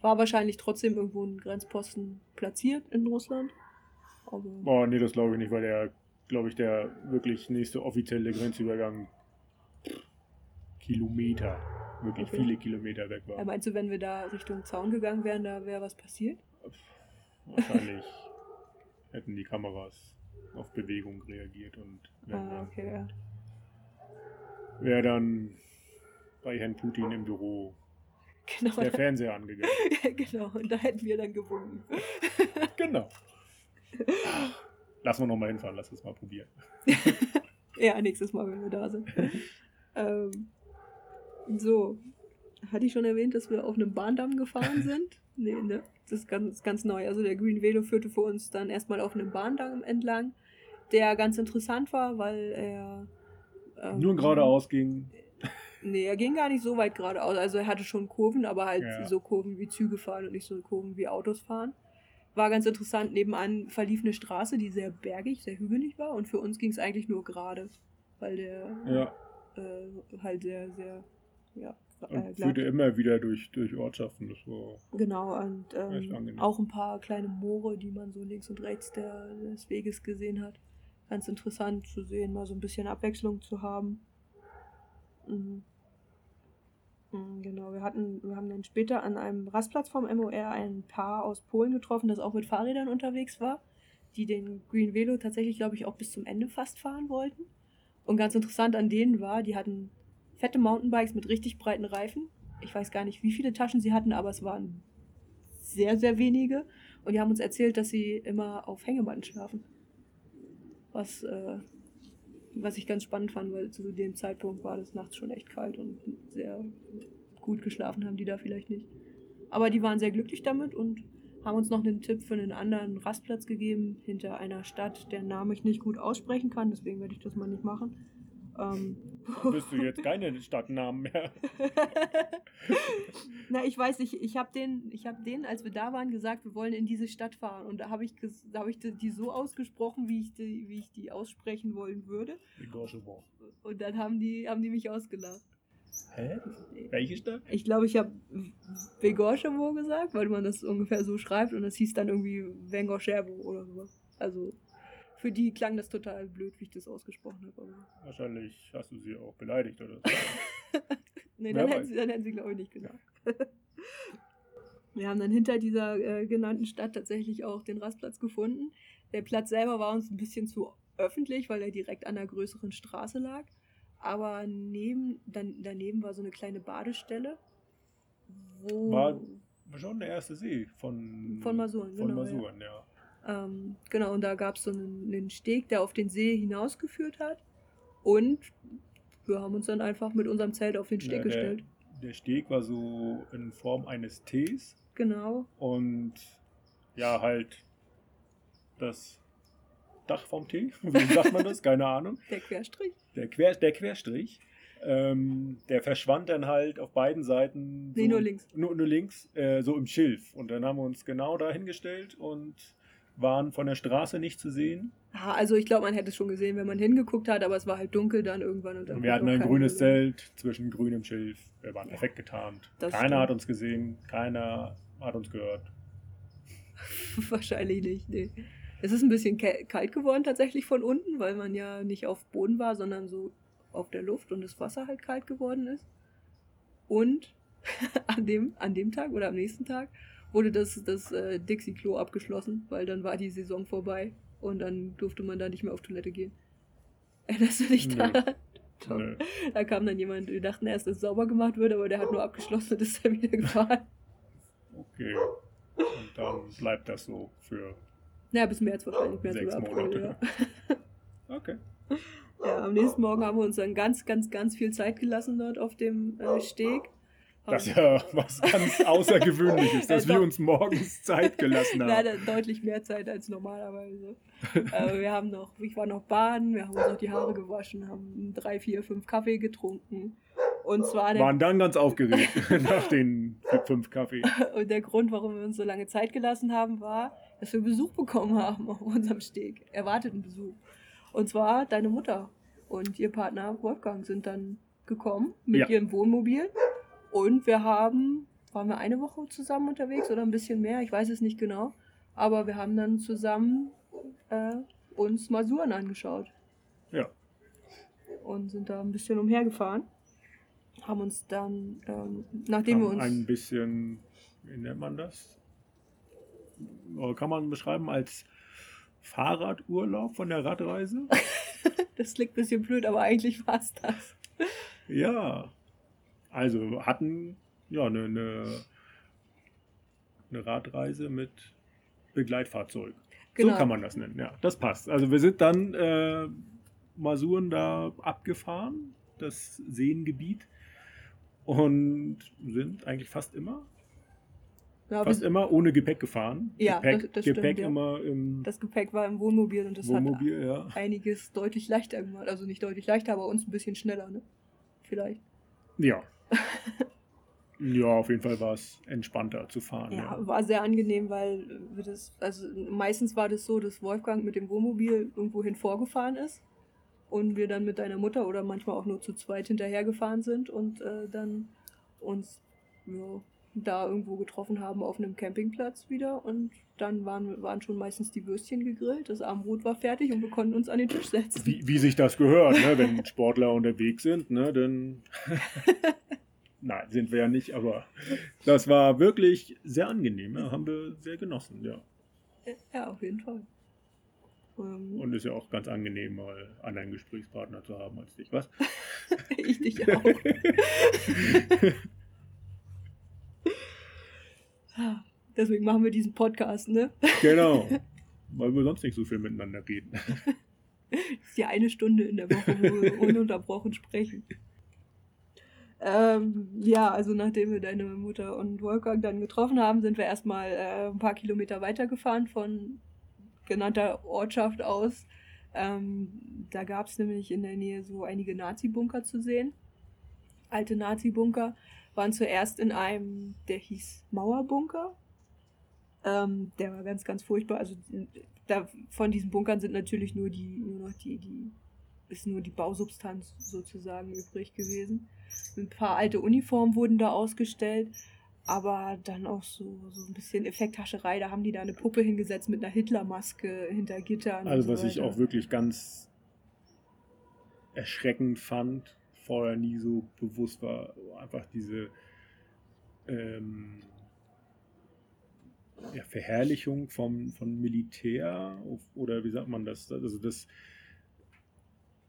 War wahrscheinlich trotzdem irgendwo ein Grenzposten platziert in Russland. Aber oh nee, das glaube ich nicht, weil der, glaube ich, der wirklich nächste offizielle Grenzübergang Kilometer, wirklich Okay. viele Kilometer weg war. ja, meinst du, wenn wir da Richtung Zaun gegangen wären, da wäre was passiert? Wahrscheinlich <laughs> hätten die Kameras auf Bewegung reagiert und Ah, okay, ja. Wäre dann bei Herrn Putin im Büro Genau, der Fernseher angegangen. <laughs> genau, und da hätten wir dann gewunken. <laughs> <laughs> genau. Lass mal nochmal hinfahren, lass es mal probieren. ja, nächstes Mal, wenn wir da sind. ähm, so, hatte ich schon erwähnt, dass wir auf einem Bahndamm gefahren sind? Nee, ne? Das ist ganz, ganz neu. Also der Green Velo führte für uns dann erstmal auf einem Bahndamm entlang, der ganz interessant war, weil er... ähm, Nur geradeaus ging. <laughs> Nee, er ging gar nicht so weit geradeaus. Also er hatte schon Kurven, aber halt Ja. so Kurven wie Züge fahren und nicht so Kurven wie Autos fahren. War ganz interessant. Nebenan verlief eine Straße, die sehr bergig, sehr hügelig war. Und für uns ging es eigentlich nur gerade, weil der Ja, äh, halt sehr, sehr, ja, äh, führte immer wieder durch, durch Ortschaften. Das war Genau, und ähm, auch ein paar kleine Moore, die man so links und rechts der, des Weges gesehen hat. Ganz interessant zu sehen, mal so ein bisschen Abwechslung zu haben. Mhm. Mhm, Genau, wir hatten, wir haben dann später an einem Rastplatz vom MOR ein Paar aus Polen getroffen, das auch mit Fahrrädern unterwegs war, die den Green Velo tatsächlich, glaube ich, auch bis zum Ende fast fahren wollten. Und ganz interessant an denen war, die hatten fette Mountainbikes mit richtig breiten Reifen. Ich weiß gar nicht, wie viele Taschen sie hatten, aber es waren sehr, sehr wenige. Und die haben uns erzählt, dass sie immer auf Hängematten schlafen. Was, äh, was ich ganz spannend fand, weil zu dem Zeitpunkt war das nachts schon echt kalt und sehr gut geschlafen haben die da vielleicht nicht. Aber die waren sehr glücklich damit und haben uns noch einen Tipp für einen anderen Rastplatz gegeben, hinter einer Stadt, deren Namen ich nicht gut aussprechen kann, deswegen werde ich das mal nicht machen. Ähm, bist du jetzt keine <laughs> Stadtnamen mehr. Na, ich weiß nicht, ich habe den, ich habe den, als wir da waren, gesagt, wir wollen in diese Stadt fahren. Und da habe ich, da habe ich die so ausgesprochen, wie ich die, wie ich die aussprechen wollen würde. Und dann haben die, haben die mich ausgelacht. Hä? Welche Stadt? Ich glaube, ich habe Vegorschewo gesagt, weil man das ungefähr so schreibt. Und das hieß dann irgendwie Vengorschewo oder sowas. Also für die klang das total blöd, wie ich das ausgesprochen habe. Aber Wahrscheinlich hast du sie auch beleidigt oder so. <laughs> Nee, dann hätten sie, dann hätten sie glaube ich, nicht gesagt. <laughs> Wir haben dann hinter dieser äh, genannten Stadt tatsächlich auch den Rastplatz gefunden. Der Platz selber war uns ein bisschen zu öffentlich, weil er direkt an einer größeren Straße lag. Aber neben, dann, daneben war so eine kleine Badestelle, wo. War schon der erste See von, Von Masuren, Von genau, Masuren, ja. Ähm, genau, und da gab es so einen, einen Steg, der auf den See hinausgeführt hat. Und wir haben uns dann einfach mit unserem Zelt auf den Steg Ja, gestellt. Der, der Steg war so in Form eines Ts Genau. und ja, halt das Dach vom T. <laughs> Wie sagt man das? Keine Ahnung. Der Querstrich. Der, Quer, der Querstrich. Ähm, der verschwand dann halt auf beiden Seiten. Nee, nur links. Nur, nur links, äh, so im Schilf. Und dann haben wir uns genau da hingestellt und waren von der Straße nicht zu sehen. Ah, also ich glaube, man hätte es schon gesehen, wenn man hingeguckt hat, aber es war halt dunkel dann irgendwann. Und, dann wir hatten ein grünes. Zelt zwischen grünem Schilf. Wir waren perfekt getarnt. Keiner stimmt. hat uns gesehen, keiner hat uns gehört. <laughs> Wahrscheinlich nicht, nee. Es ist ein bisschen kalt geworden tatsächlich von unten, weil man ja nicht auf Boden war, sondern so auf der Luft und das Wasser halt kalt geworden ist. Und <laughs> an, dem, an dem Tag oder am nächsten Tag wurde das, das äh, Dixie-Klo abgeschlossen, weil dann war die Saison vorbei und dann durfte man da nicht mehr auf Toilette gehen. <laughs> Erinnerst du dich daran? Nee. Da kam dann jemand, wir dachten erst, dass es sauber gemacht wird, aber der hat nur abgeschlossen und ist dann wieder gefahren. Okay. Und dann bleibt das so für. Ja, bis März wahrscheinlich mehr sechs April, Monate. Ja. <laughs> okay. Ja, am nächsten Morgen haben wir uns dann ganz, ganz, ganz viel Zeit gelassen dort auf dem äh, Steg. Das ist ja was ganz Außergewöhnliches, dass <laughs> wir uns morgens Zeit gelassen <laughs> haben. Leider deutlich mehr Zeit als normalerweise. äh, wir haben noch, ich war noch baden, wir haben uns noch die Haare gewaschen, haben drei, vier, fünf Kaffee getrunken. Und zwar waren dann ganz aufgeregt <laughs> nach den fünf Kaffee. Und der Grund, warum wir uns so lange Zeit gelassen haben, war, dass wir Besuch bekommen haben auf unserem Steg. Erwarteten Besuch. Und zwar deine Mutter und ihr Partner Wolfgang sind dann gekommen mit ja. ihrem Wohnmobil und wir haben, waren wir eine Woche zusammen unterwegs oder ein bisschen mehr, ich weiß es nicht genau. Aber wir haben dann zusammen äh, uns Masuren angeschaut. Ja. Und sind da ein bisschen umhergefahren. Haben uns dann, ähm, nachdem haben wir uns. Ein bisschen, wie nennt man das? Kann man beschreiben als Fahrradurlaub von der Radreise? <laughs> das klingt ein bisschen blöd, aber eigentlich war es das. Ja, also hatten ja eine, eine, eine Radreise mit Begleitfahrzeug. Genau. So kann man das nennen, ja. Das passt. Also wir sind dann äh, Masuren da abgefahren, das Seengebiet, und sind eigentlich fast immer ja, fast immer ohne Gepäck gefahren. Ja, Gepäck, das, das Gepäck stimmt, ja. immer im. Das Gepäck war im Wohnmobil und das Wohnmobil, hat ja. einiges deutlich leichter gemacht. Also nicht deutlich leichter, aber uns ein bisschen schneller, ne? Vielleicht. Ja. Ja, auf jeden Fall war es entspannter zu fahren. Ja, ja, war sehr angenehm, weil wir das, also meistens war das so, dass Wolfgang mit dem Wohnmobil irgendwohin vorgefahren ist und wir dann mit deiner Mutter oder manchmal auch nur zu zweit hinterhergefahren sind und äh, dann uns ja, da irgendwo getroffen haben auf einem Campingplatz wieder und dann waren, waren schon meistens die Würstchen gegrillt, das Armbrot war fertig und wir konnten uns an den Tisch setzen. Wie, wie sich das gehört, ne? wenn Sportler unterwegs sind, ne? dann <laughs> Nein, sind wir ja nicht, aber das war wirklich sehr angenehm. Ja, haben wir sehr genossen, ja. Ja, auf jeden Fall. Ähm, Und ist ja auch ganz angenehm, mal einen Gesprächspartner zu haben als dich, was? <laughs> ich dich <laughs> auch. Deswegen machen wir diesen Podcast, ne? Genau. <laughs> Weil wir sonst nicht so viel miteinander reden. Das <laughs> ist ja eine Stunde in der Woche, wo wir ununterbrochen sprechen. Ähm, ja, also nachdem wir deine Mutter und Wolfgang dann getroffen haben, sind wir erstmal äh, ein paar Kilometer weitergefahren von genannter Ortschaft aus. Ähm, da gab es nämlich in der Nähe so einige Nazi-Bunker zu sehen. Alte Nazi-Bunker waren zuerst in einem, der hieß Mauerbunker. Ähm, der war ganz, ganz furchtbar. Also da, von diesen Bunkern sind natürlich nur die, nur noch die, die, ist nur die Bausubstanz sozusagen übrig gewesen. Ein paar alte Uniformen wurden da ausgestellt, aber dann auch so, so ein bisschen Effekthascherei. Da haben die da eine Puppe hingesetzt mit einer Hitlermaske hinter Gittern. Also, was so ich auch wirklich ganz erschreckend fand, vorher nie so bewusst war, einfach diese ähm, ja, Verherrlichung vom, von Militär oder wie sagt man das? Also das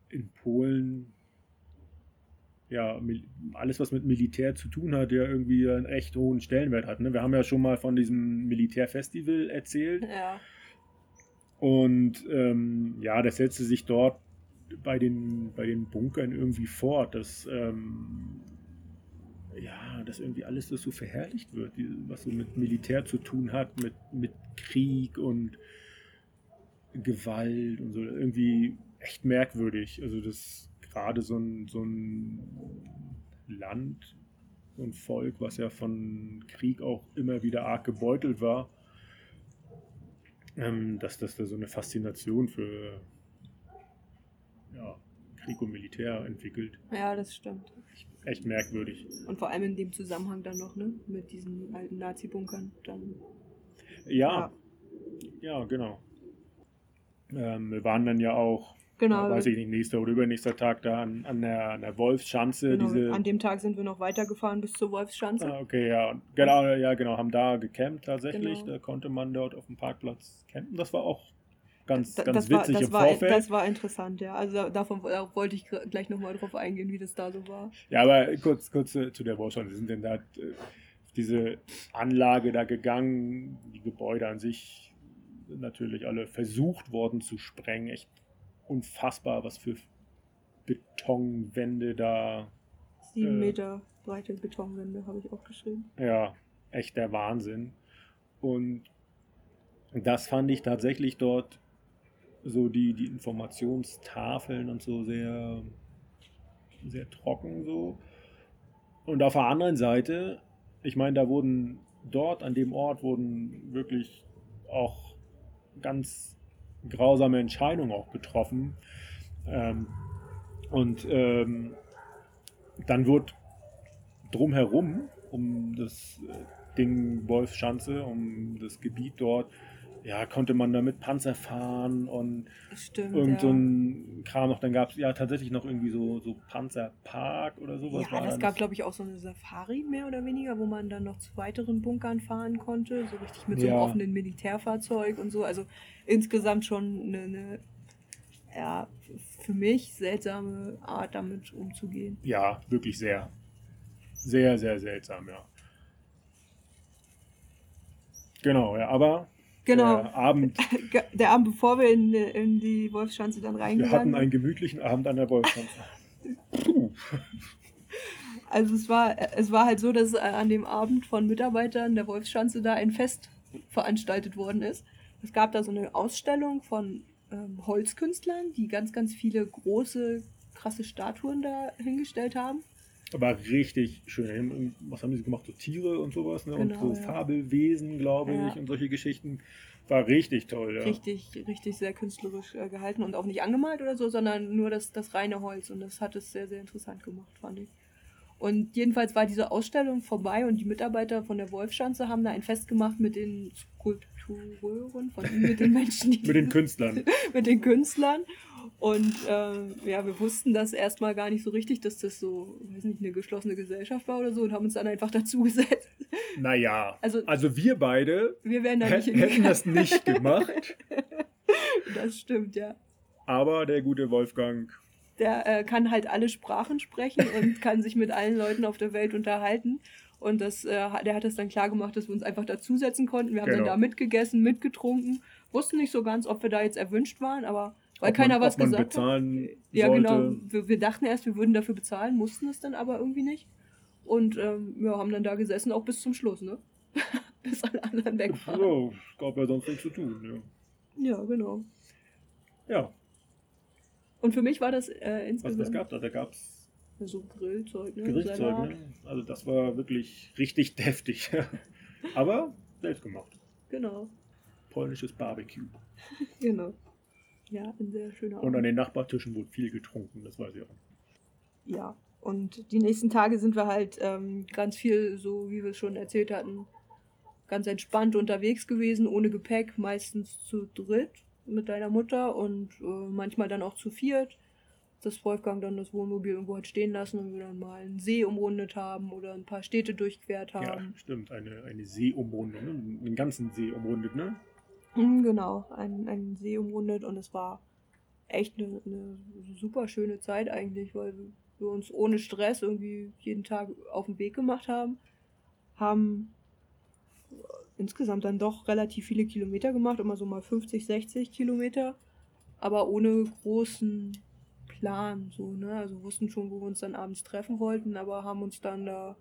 in Polen ja, alles, was mit Militär zu tun hat, ja irgendwie einen echt hohen Stellenwert hat. Ne? Wir haben ja schon mal von diesem Militärfestival erzählt. Ja. Und ähm, ja, das setzte sich dort bei den, bei den Bunkern irgendwie fort, dass, ähm, ja, dass irgendwie alles das so verherrlicht wird, was so mit Militär zu tun hat, mit, mit Krieg und Gewalt und so. Irgendwie echt merkwürdig. Also das gerade so ein, so ein Land, so ein Volk, was ja von Krieg auch immer wieder arg gebeutelt war, ähm, dass das da so eine Faszination für ja, Krieg und Militär entwickelt. Ja, das stimmt. Echt merkwürdig. Und vor allem in dem Zusammenhang dann noch, ne? Mit diesen alten Nazi-Bunkern. Dann. Ja, ja, ja genau. Ähm, wir waren dann ja auch genau. weiß ich nicht, nächster oder übernächster Tag da an, an, der, an der Wolfsschanze. Genau, diese... An dem Tag sind wir noch weitergefahren bis zur Wolfsschanze. Ah, okay, ja. Genau, ja, genau, haben da gecampt tatsächlich. Genau. Da konnte man dort auf dem Parkplatz campen. Das war auch ganz, ganz das witzig war, im war, Vorfeld. Das war interessant, ja. Also davon wollte ich gleich nochmal drauf eingehen, wie das da so war. Ja, aber kurz, kurz äh, zu der Wolfsschanze. Wir sind denn da äh, diese Anlage da gegangen, die Gebäude an sich natürlich alle versucht worden zu sprengen. Echt unfassbar, was für Betonwände da. Sieben äh, Meter breite Betonwände habe ich auch geschrieben. Ja, echt der Wahnsinn. Und das fand ich tatsächlich dort so die, die Informationstafeln und so sehr, sehr trocken so. Und auf der anderen Seite, ich meine, da wurden dort an dem Ort wurden wirklich auch ganz grausame Entscheidungen auch getroffen. Ähm, und ähm, dann wird drumherum, um das äh, Ding Wolfschanze, um das Gebiet dort, ja, konnte man da mit Panzer fahren und Stimmt, irgend so ein Kram noch. Dann gab es ja tatsächlich noch irgendwie so, so Panzerpark oder sowas. Ja, es gab, glaube ich, auch so eine Safari mehr oder weniger, wo man dann noch zu weiteren Bunkern fahren konnte. So richtig mit so einem offenen Militärfahrzeug und so. Also insgesamt schon eine, eine ja, für mich seltsame Art, damit umzugehen. Ja, wirklich sehr. Sehr, sehr seltsam, ja. Genau, ja, aber Genau. Der Abend, <laughs> der Abend, bevor wir in, in die Wolfschanze dann reingegangen Wir hatten einen gemütlichen Abend an der Wolfschanze. also es war, es war halt so, dass an dem Abend von Mitarbeitern der Wolfschanze da ein Fest veranstaltet worden ist. Es gab da so eine Ausstellung von ähm, Holzkünstlern, die ganz, ganz viele große, krasse Statuen da hingestellt haben. Aber richtig schön. Was haben sie gemacht? So Tiere und sowas, ne? Genau, und so ja. Fabelwesen, glaube ja. ich, und solche Geschichten. War richtig toll, ja. Richtig, richtig sehr künstlerisch äh, gehalten und auch nicht angemalt oder so, sondern nur das, das reine Holz. Und das hat es sehr, sehr interessant gemacht, fand ich. Und jedenfalls war diese Ausstellung vorbei und die Mitarbeiter von der Wolfschanze haben da ein Fest gemacht mit den Skulpturen von mit den Menschen. <laughs> mit den <laughs> Künstlern. mit den Künstlern. Und äh, ja, wir wussten das erstmal gar nicht so richtig, dass das so, weiß nicht, eine geschlossene Gesellschaft war oder so und haben uns dann einfach dazugesetzt. Naja, also, also wir beide wir wären da nicht hätten das nicht gemacht. <laughs> das stimmt, ja. Aber der gute Wolfgang. Der äh, kann halt alle Sprachen sprechen und <laughs> kann sich mit allen Leuten auf der Welt unterhalten. Und das, äh, der hat es dann klar gemacht, dass wir uns einfach dazusetzen konnten. Wir haben genau. dann da mitgegessen, mitgetrunken, wussten nicht so ganz, ob wir da jetzt erwünscht waren, aber weil ob keiner man, was gesagt bezahlen hat. Ja, sollte. genau. Wir, wir, dachten erst, wir würden dafür bezahlen, mussten es dann aber irgendwie nicht. Und ähm, wir haben dann da gesessen, auch bis zum Schluss, ne? <laughs> bis alle anderen weg waren. Ja, gab ja sonst nichts zu tun, ja. Ja, genau. Ja. Und für mich war das äh, insgesamt. Was, was gab da? Da gab es. So Grillzeug, ne? Grillzeug, ne? Also das war wirklich richtig <laughs> deftig. aber selbst gemacht. Genau. Polnisches Barbecue. <laughs> genau. Ja, ein sehr schöner Abend. Und an den Nachbartischen wurde viel getrunken, das weiß ich auch. Ja, und die nächsten Tage sind wir halt ähm, ganz viel, so wie wir es schon erzählt hatten, ganz entspannt unterwegs gewesen, ohne Gepäck, meistens zu dritt mit deiner Mutter und äh, manchmal dann auch zu viert. Dass Wolfgang dann das Wohnmobil irgendwo hat stehen lassen und wir dann mal einen See umrundet haben oder ein paar Städte durchquert haben. Ja, stimmt, eine, eine Seeumrundung, ne? einen ganzen See umrundet, ne? Mhm, genau, einen, einen See umrundet und es war echt eine, eine super schöne Zeit eigentlich, weil wir uns ohne Stress irgendwie jeden Tag auf den Weg gemacht haben. Haben insgesamt dann doch relativ viele Kilometer gemacht, immer so mal 50, 60 Kilometer, aber ohne großen Plan, so, ne? Also wussten schon, wo wir uns dann abends treffen wollten, aber haben uns dann da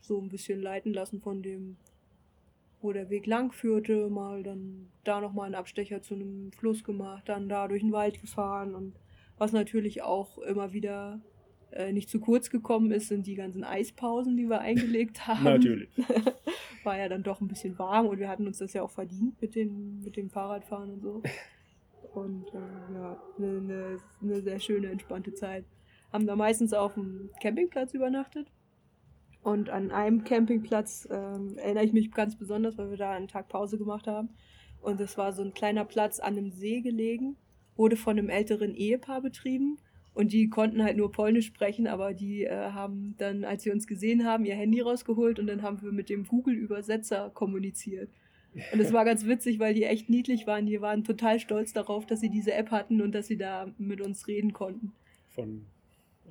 so ein bisschen leiten lassen von dem, wo der Weg lang führte, mal dann da nochmal einen Abstecher zu einem Fluss gemacht, dann da durch den Wald gefahren und was natürlich auch immer wieder äh, nicht zu kurz gekommen ist, sind die ganzen Eispausen, die wir eingelegt <laughs> haben. natürlich. <laughs> War ja dann doch ein bisschen warm und wir hatten uns das ja auch verdient mit, den, mit dem Fahrradfahren und so. Und äh, ja, eine ne, ne sehr schöne, entspannte Zeit. Haben da meistens auf dem Campingplatz übernachtet und an einem Campingplatz ähm, erinnere ich mich ganz besonders, weil wir da einen Tag Pause gemacht haben. Und das war so ein kleiner Platz an einem See gelegen. wurde von einem älteren Ehepaar betrieben. Und die konnten halt nur Polnisch sprechen, aber die äh, haben dann, als sie uns gesehen haben, ihr Handy rausgeholt und dann haben wir mit dem Google-Übersetzer kommuniziert. Und es war ganz witzig, weil die echt niedlich waren. Die waren total stolz darauf, dass sie diese App hatten und dass sie da mit uns reden konnten. Von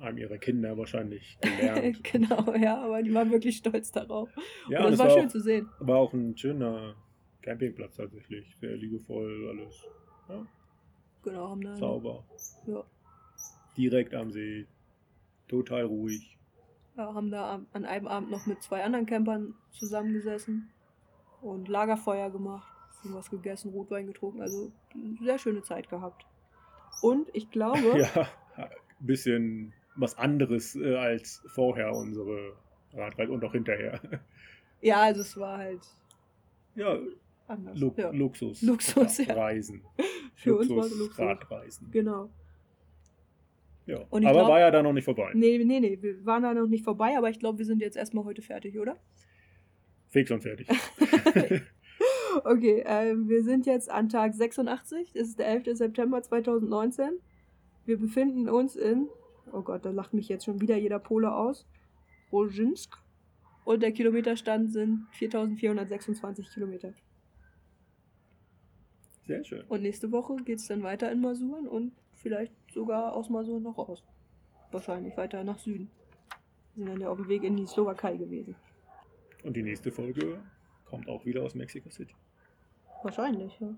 einem ihrer Kinder wahrscheinlich <laughs> gelernt. genau, ja, aber die waren wirklich stolz darauf. Ja, und das es war war schön auch- zu sehen. War auch ein schöner Campingplatz tatsächlich. Sehr liebevoll, alles. Ja, Genau, haben da. sauber. Ja, Direkt am See. Total ruhig. ja, haben da an einem Abend noch mit zwei anderen Campern zusammengesessen und Lagerfeuer gemacht, was gegessen, Rotwein getrunken. Also sehr schöne Zeit gehabt. Und ich glaube, <laughs> Ja, ein bisschen was anderes äh, als vorher unsere Radreise und auch hinterher. ja, also es war halt Ja, anders. Lu ja. Luxus. Luxus, ja. Reisen. <laughs> Für uns war es Luxus. Radreisen. Genau. Ja. Aber glaub- war ja da noch nicht vorbei. Nee, nee, nee, wir waren da noch nicht vorbei, aber ich glaube, wir sind jetzt erstmal heute fertig, oder? Fix und fertig. <laughs> Okay, äh, wir sind jetzt an Tag 86, es ist der 11. September 2019. Wir befinden uns in, oh Gott, da lacht mich jetzt schon wieder jeder Pole aus, Rojinsk. Und der Kilometerstand sind 4426 Kilometer. Sehr schön. Und nächste Woche geht es dann weiter in Masuren und vielleicht sogar aus Masuren noch raus. Wahrscheinlich weiter nach Süden. Wir sind dann ja auf dem Weg in die Slowakei gewesen. Und die nächste Folge kommt auch wieder aus Mexico City. Wahrscheinlich, ja.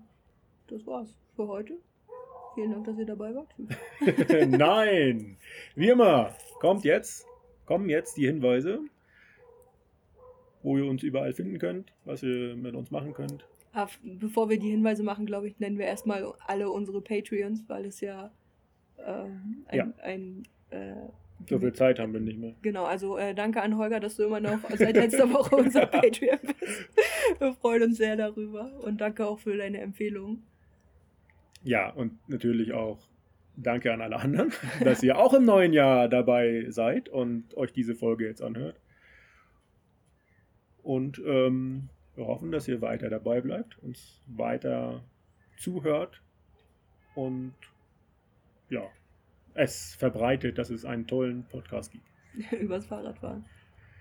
Das war's für heute. Vielen Dank, dass ihr dabei wart. <laughs> Nein! Wie immer, kommt jetzt, kommen jetzt die Hinweise, wo ihr uns überall finden könnt, was ihr mit uns machen könnt. Ah, bevor wir die Hinweise machen, glaube ich, nennen wir erstmal alle unsere Patreons, weil es ja ähm, ein, Ja. ein äh, So viel Zeit haben wir nicht mehr. Genau, also äh, danke an Holger, dass du immer noch seit letzter Woche unser <laughs> Patreon bist. Wir freuen uns sehr darüber und danke auch für deine Empfehlung. Ja, und natürlich auch danke an alle anderen, <laughs> dass ihr auch im neuen Jahr dabei seid und euch diese Folge jetzt anhört. Und ähm, wir hoffen, dass ihr weiter dabei bleibt, uns weiter zuhört und ja, es verbreitet, dass es einen tollen Podcast gibt. <laughs> übers Fahrradfahren.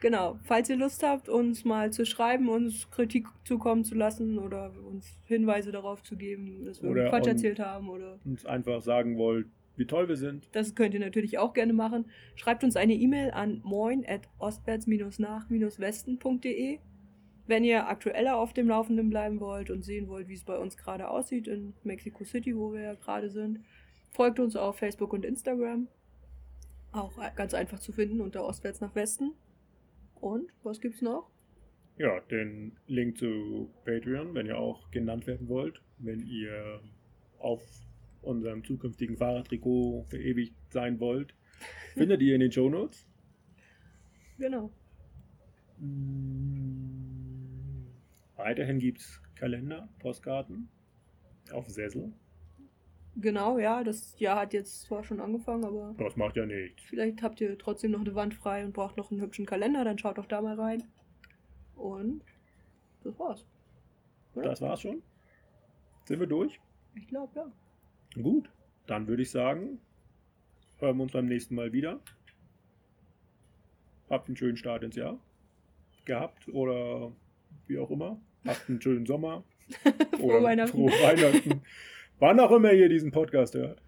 Genau, falls ihr Lust habt, uns mal zu schreiben, uns Kritik zukommen zu lassen oder uns Hinweise darauf zu geben, dass wir Oder Quatsch erzählt haben oder Uns einfach sagen wollt, wie toll wir sind. Das könnt ihr natürlich auch gerne machen. Schreibt uns eine E-Mail an moin.ostwärts-nach-westen.de. Wenn ihr aktueller auf dem Laufenden bleiben wollt und sehen wollt, wie es bei uns gerade aussieht in Mexico City, wo wir ja gerade sind, folgt uns auf Facebook und Instagram. Auch ganz einfach zu finden unter Ostwärts nach Westen. Und was gibt's noch? Ja, den Link zu Patreon, wenn ihr auch genannt werden wollt, wenn ihr auf unserem zukünftigen Fahrradtrikot verewigt sein wollt, <laughs> findet ihr in den Show Notes. Genau. Weiterhin gibt es Kalender, Postkarten auf Sessel. Genau, ja, das Jahr hat jetzt zwar schon angefangen, aber Das macht ja nichts. Vielleicht habt ihr trotzdem noch eine Wand frei und braucht noch einen hübschen Kalender, dann schaut doch da mal rein. Und das war's. Oder? Das war's schon. Sind wir durch? Ich glaube, ja. Gut, dann würde ich sagen, hören wir uns beim nächsten Mal wieder. Habt einen schönen Start ins Jahr gehabt oder wie auch immer. Habt einen schönen Sommer <laughs> Frohe Weihnachten. frohe Weihnachten. <laughs> Wann auch immer ihr diesen Podcast hört.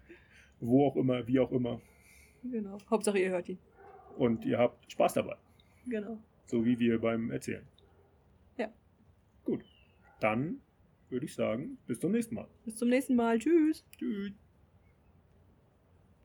Wo auch immer, wie auch immer. Genau. Hauptsache ihr hört ihn. Und ihr habt Spaß dabei. Genau. So wie wir beim Erzählen. Ja. Gut, dann würde ich sagen, bis zum nächsten Mal. Bis zum nächsten Mal. Tschüss. Tschüss.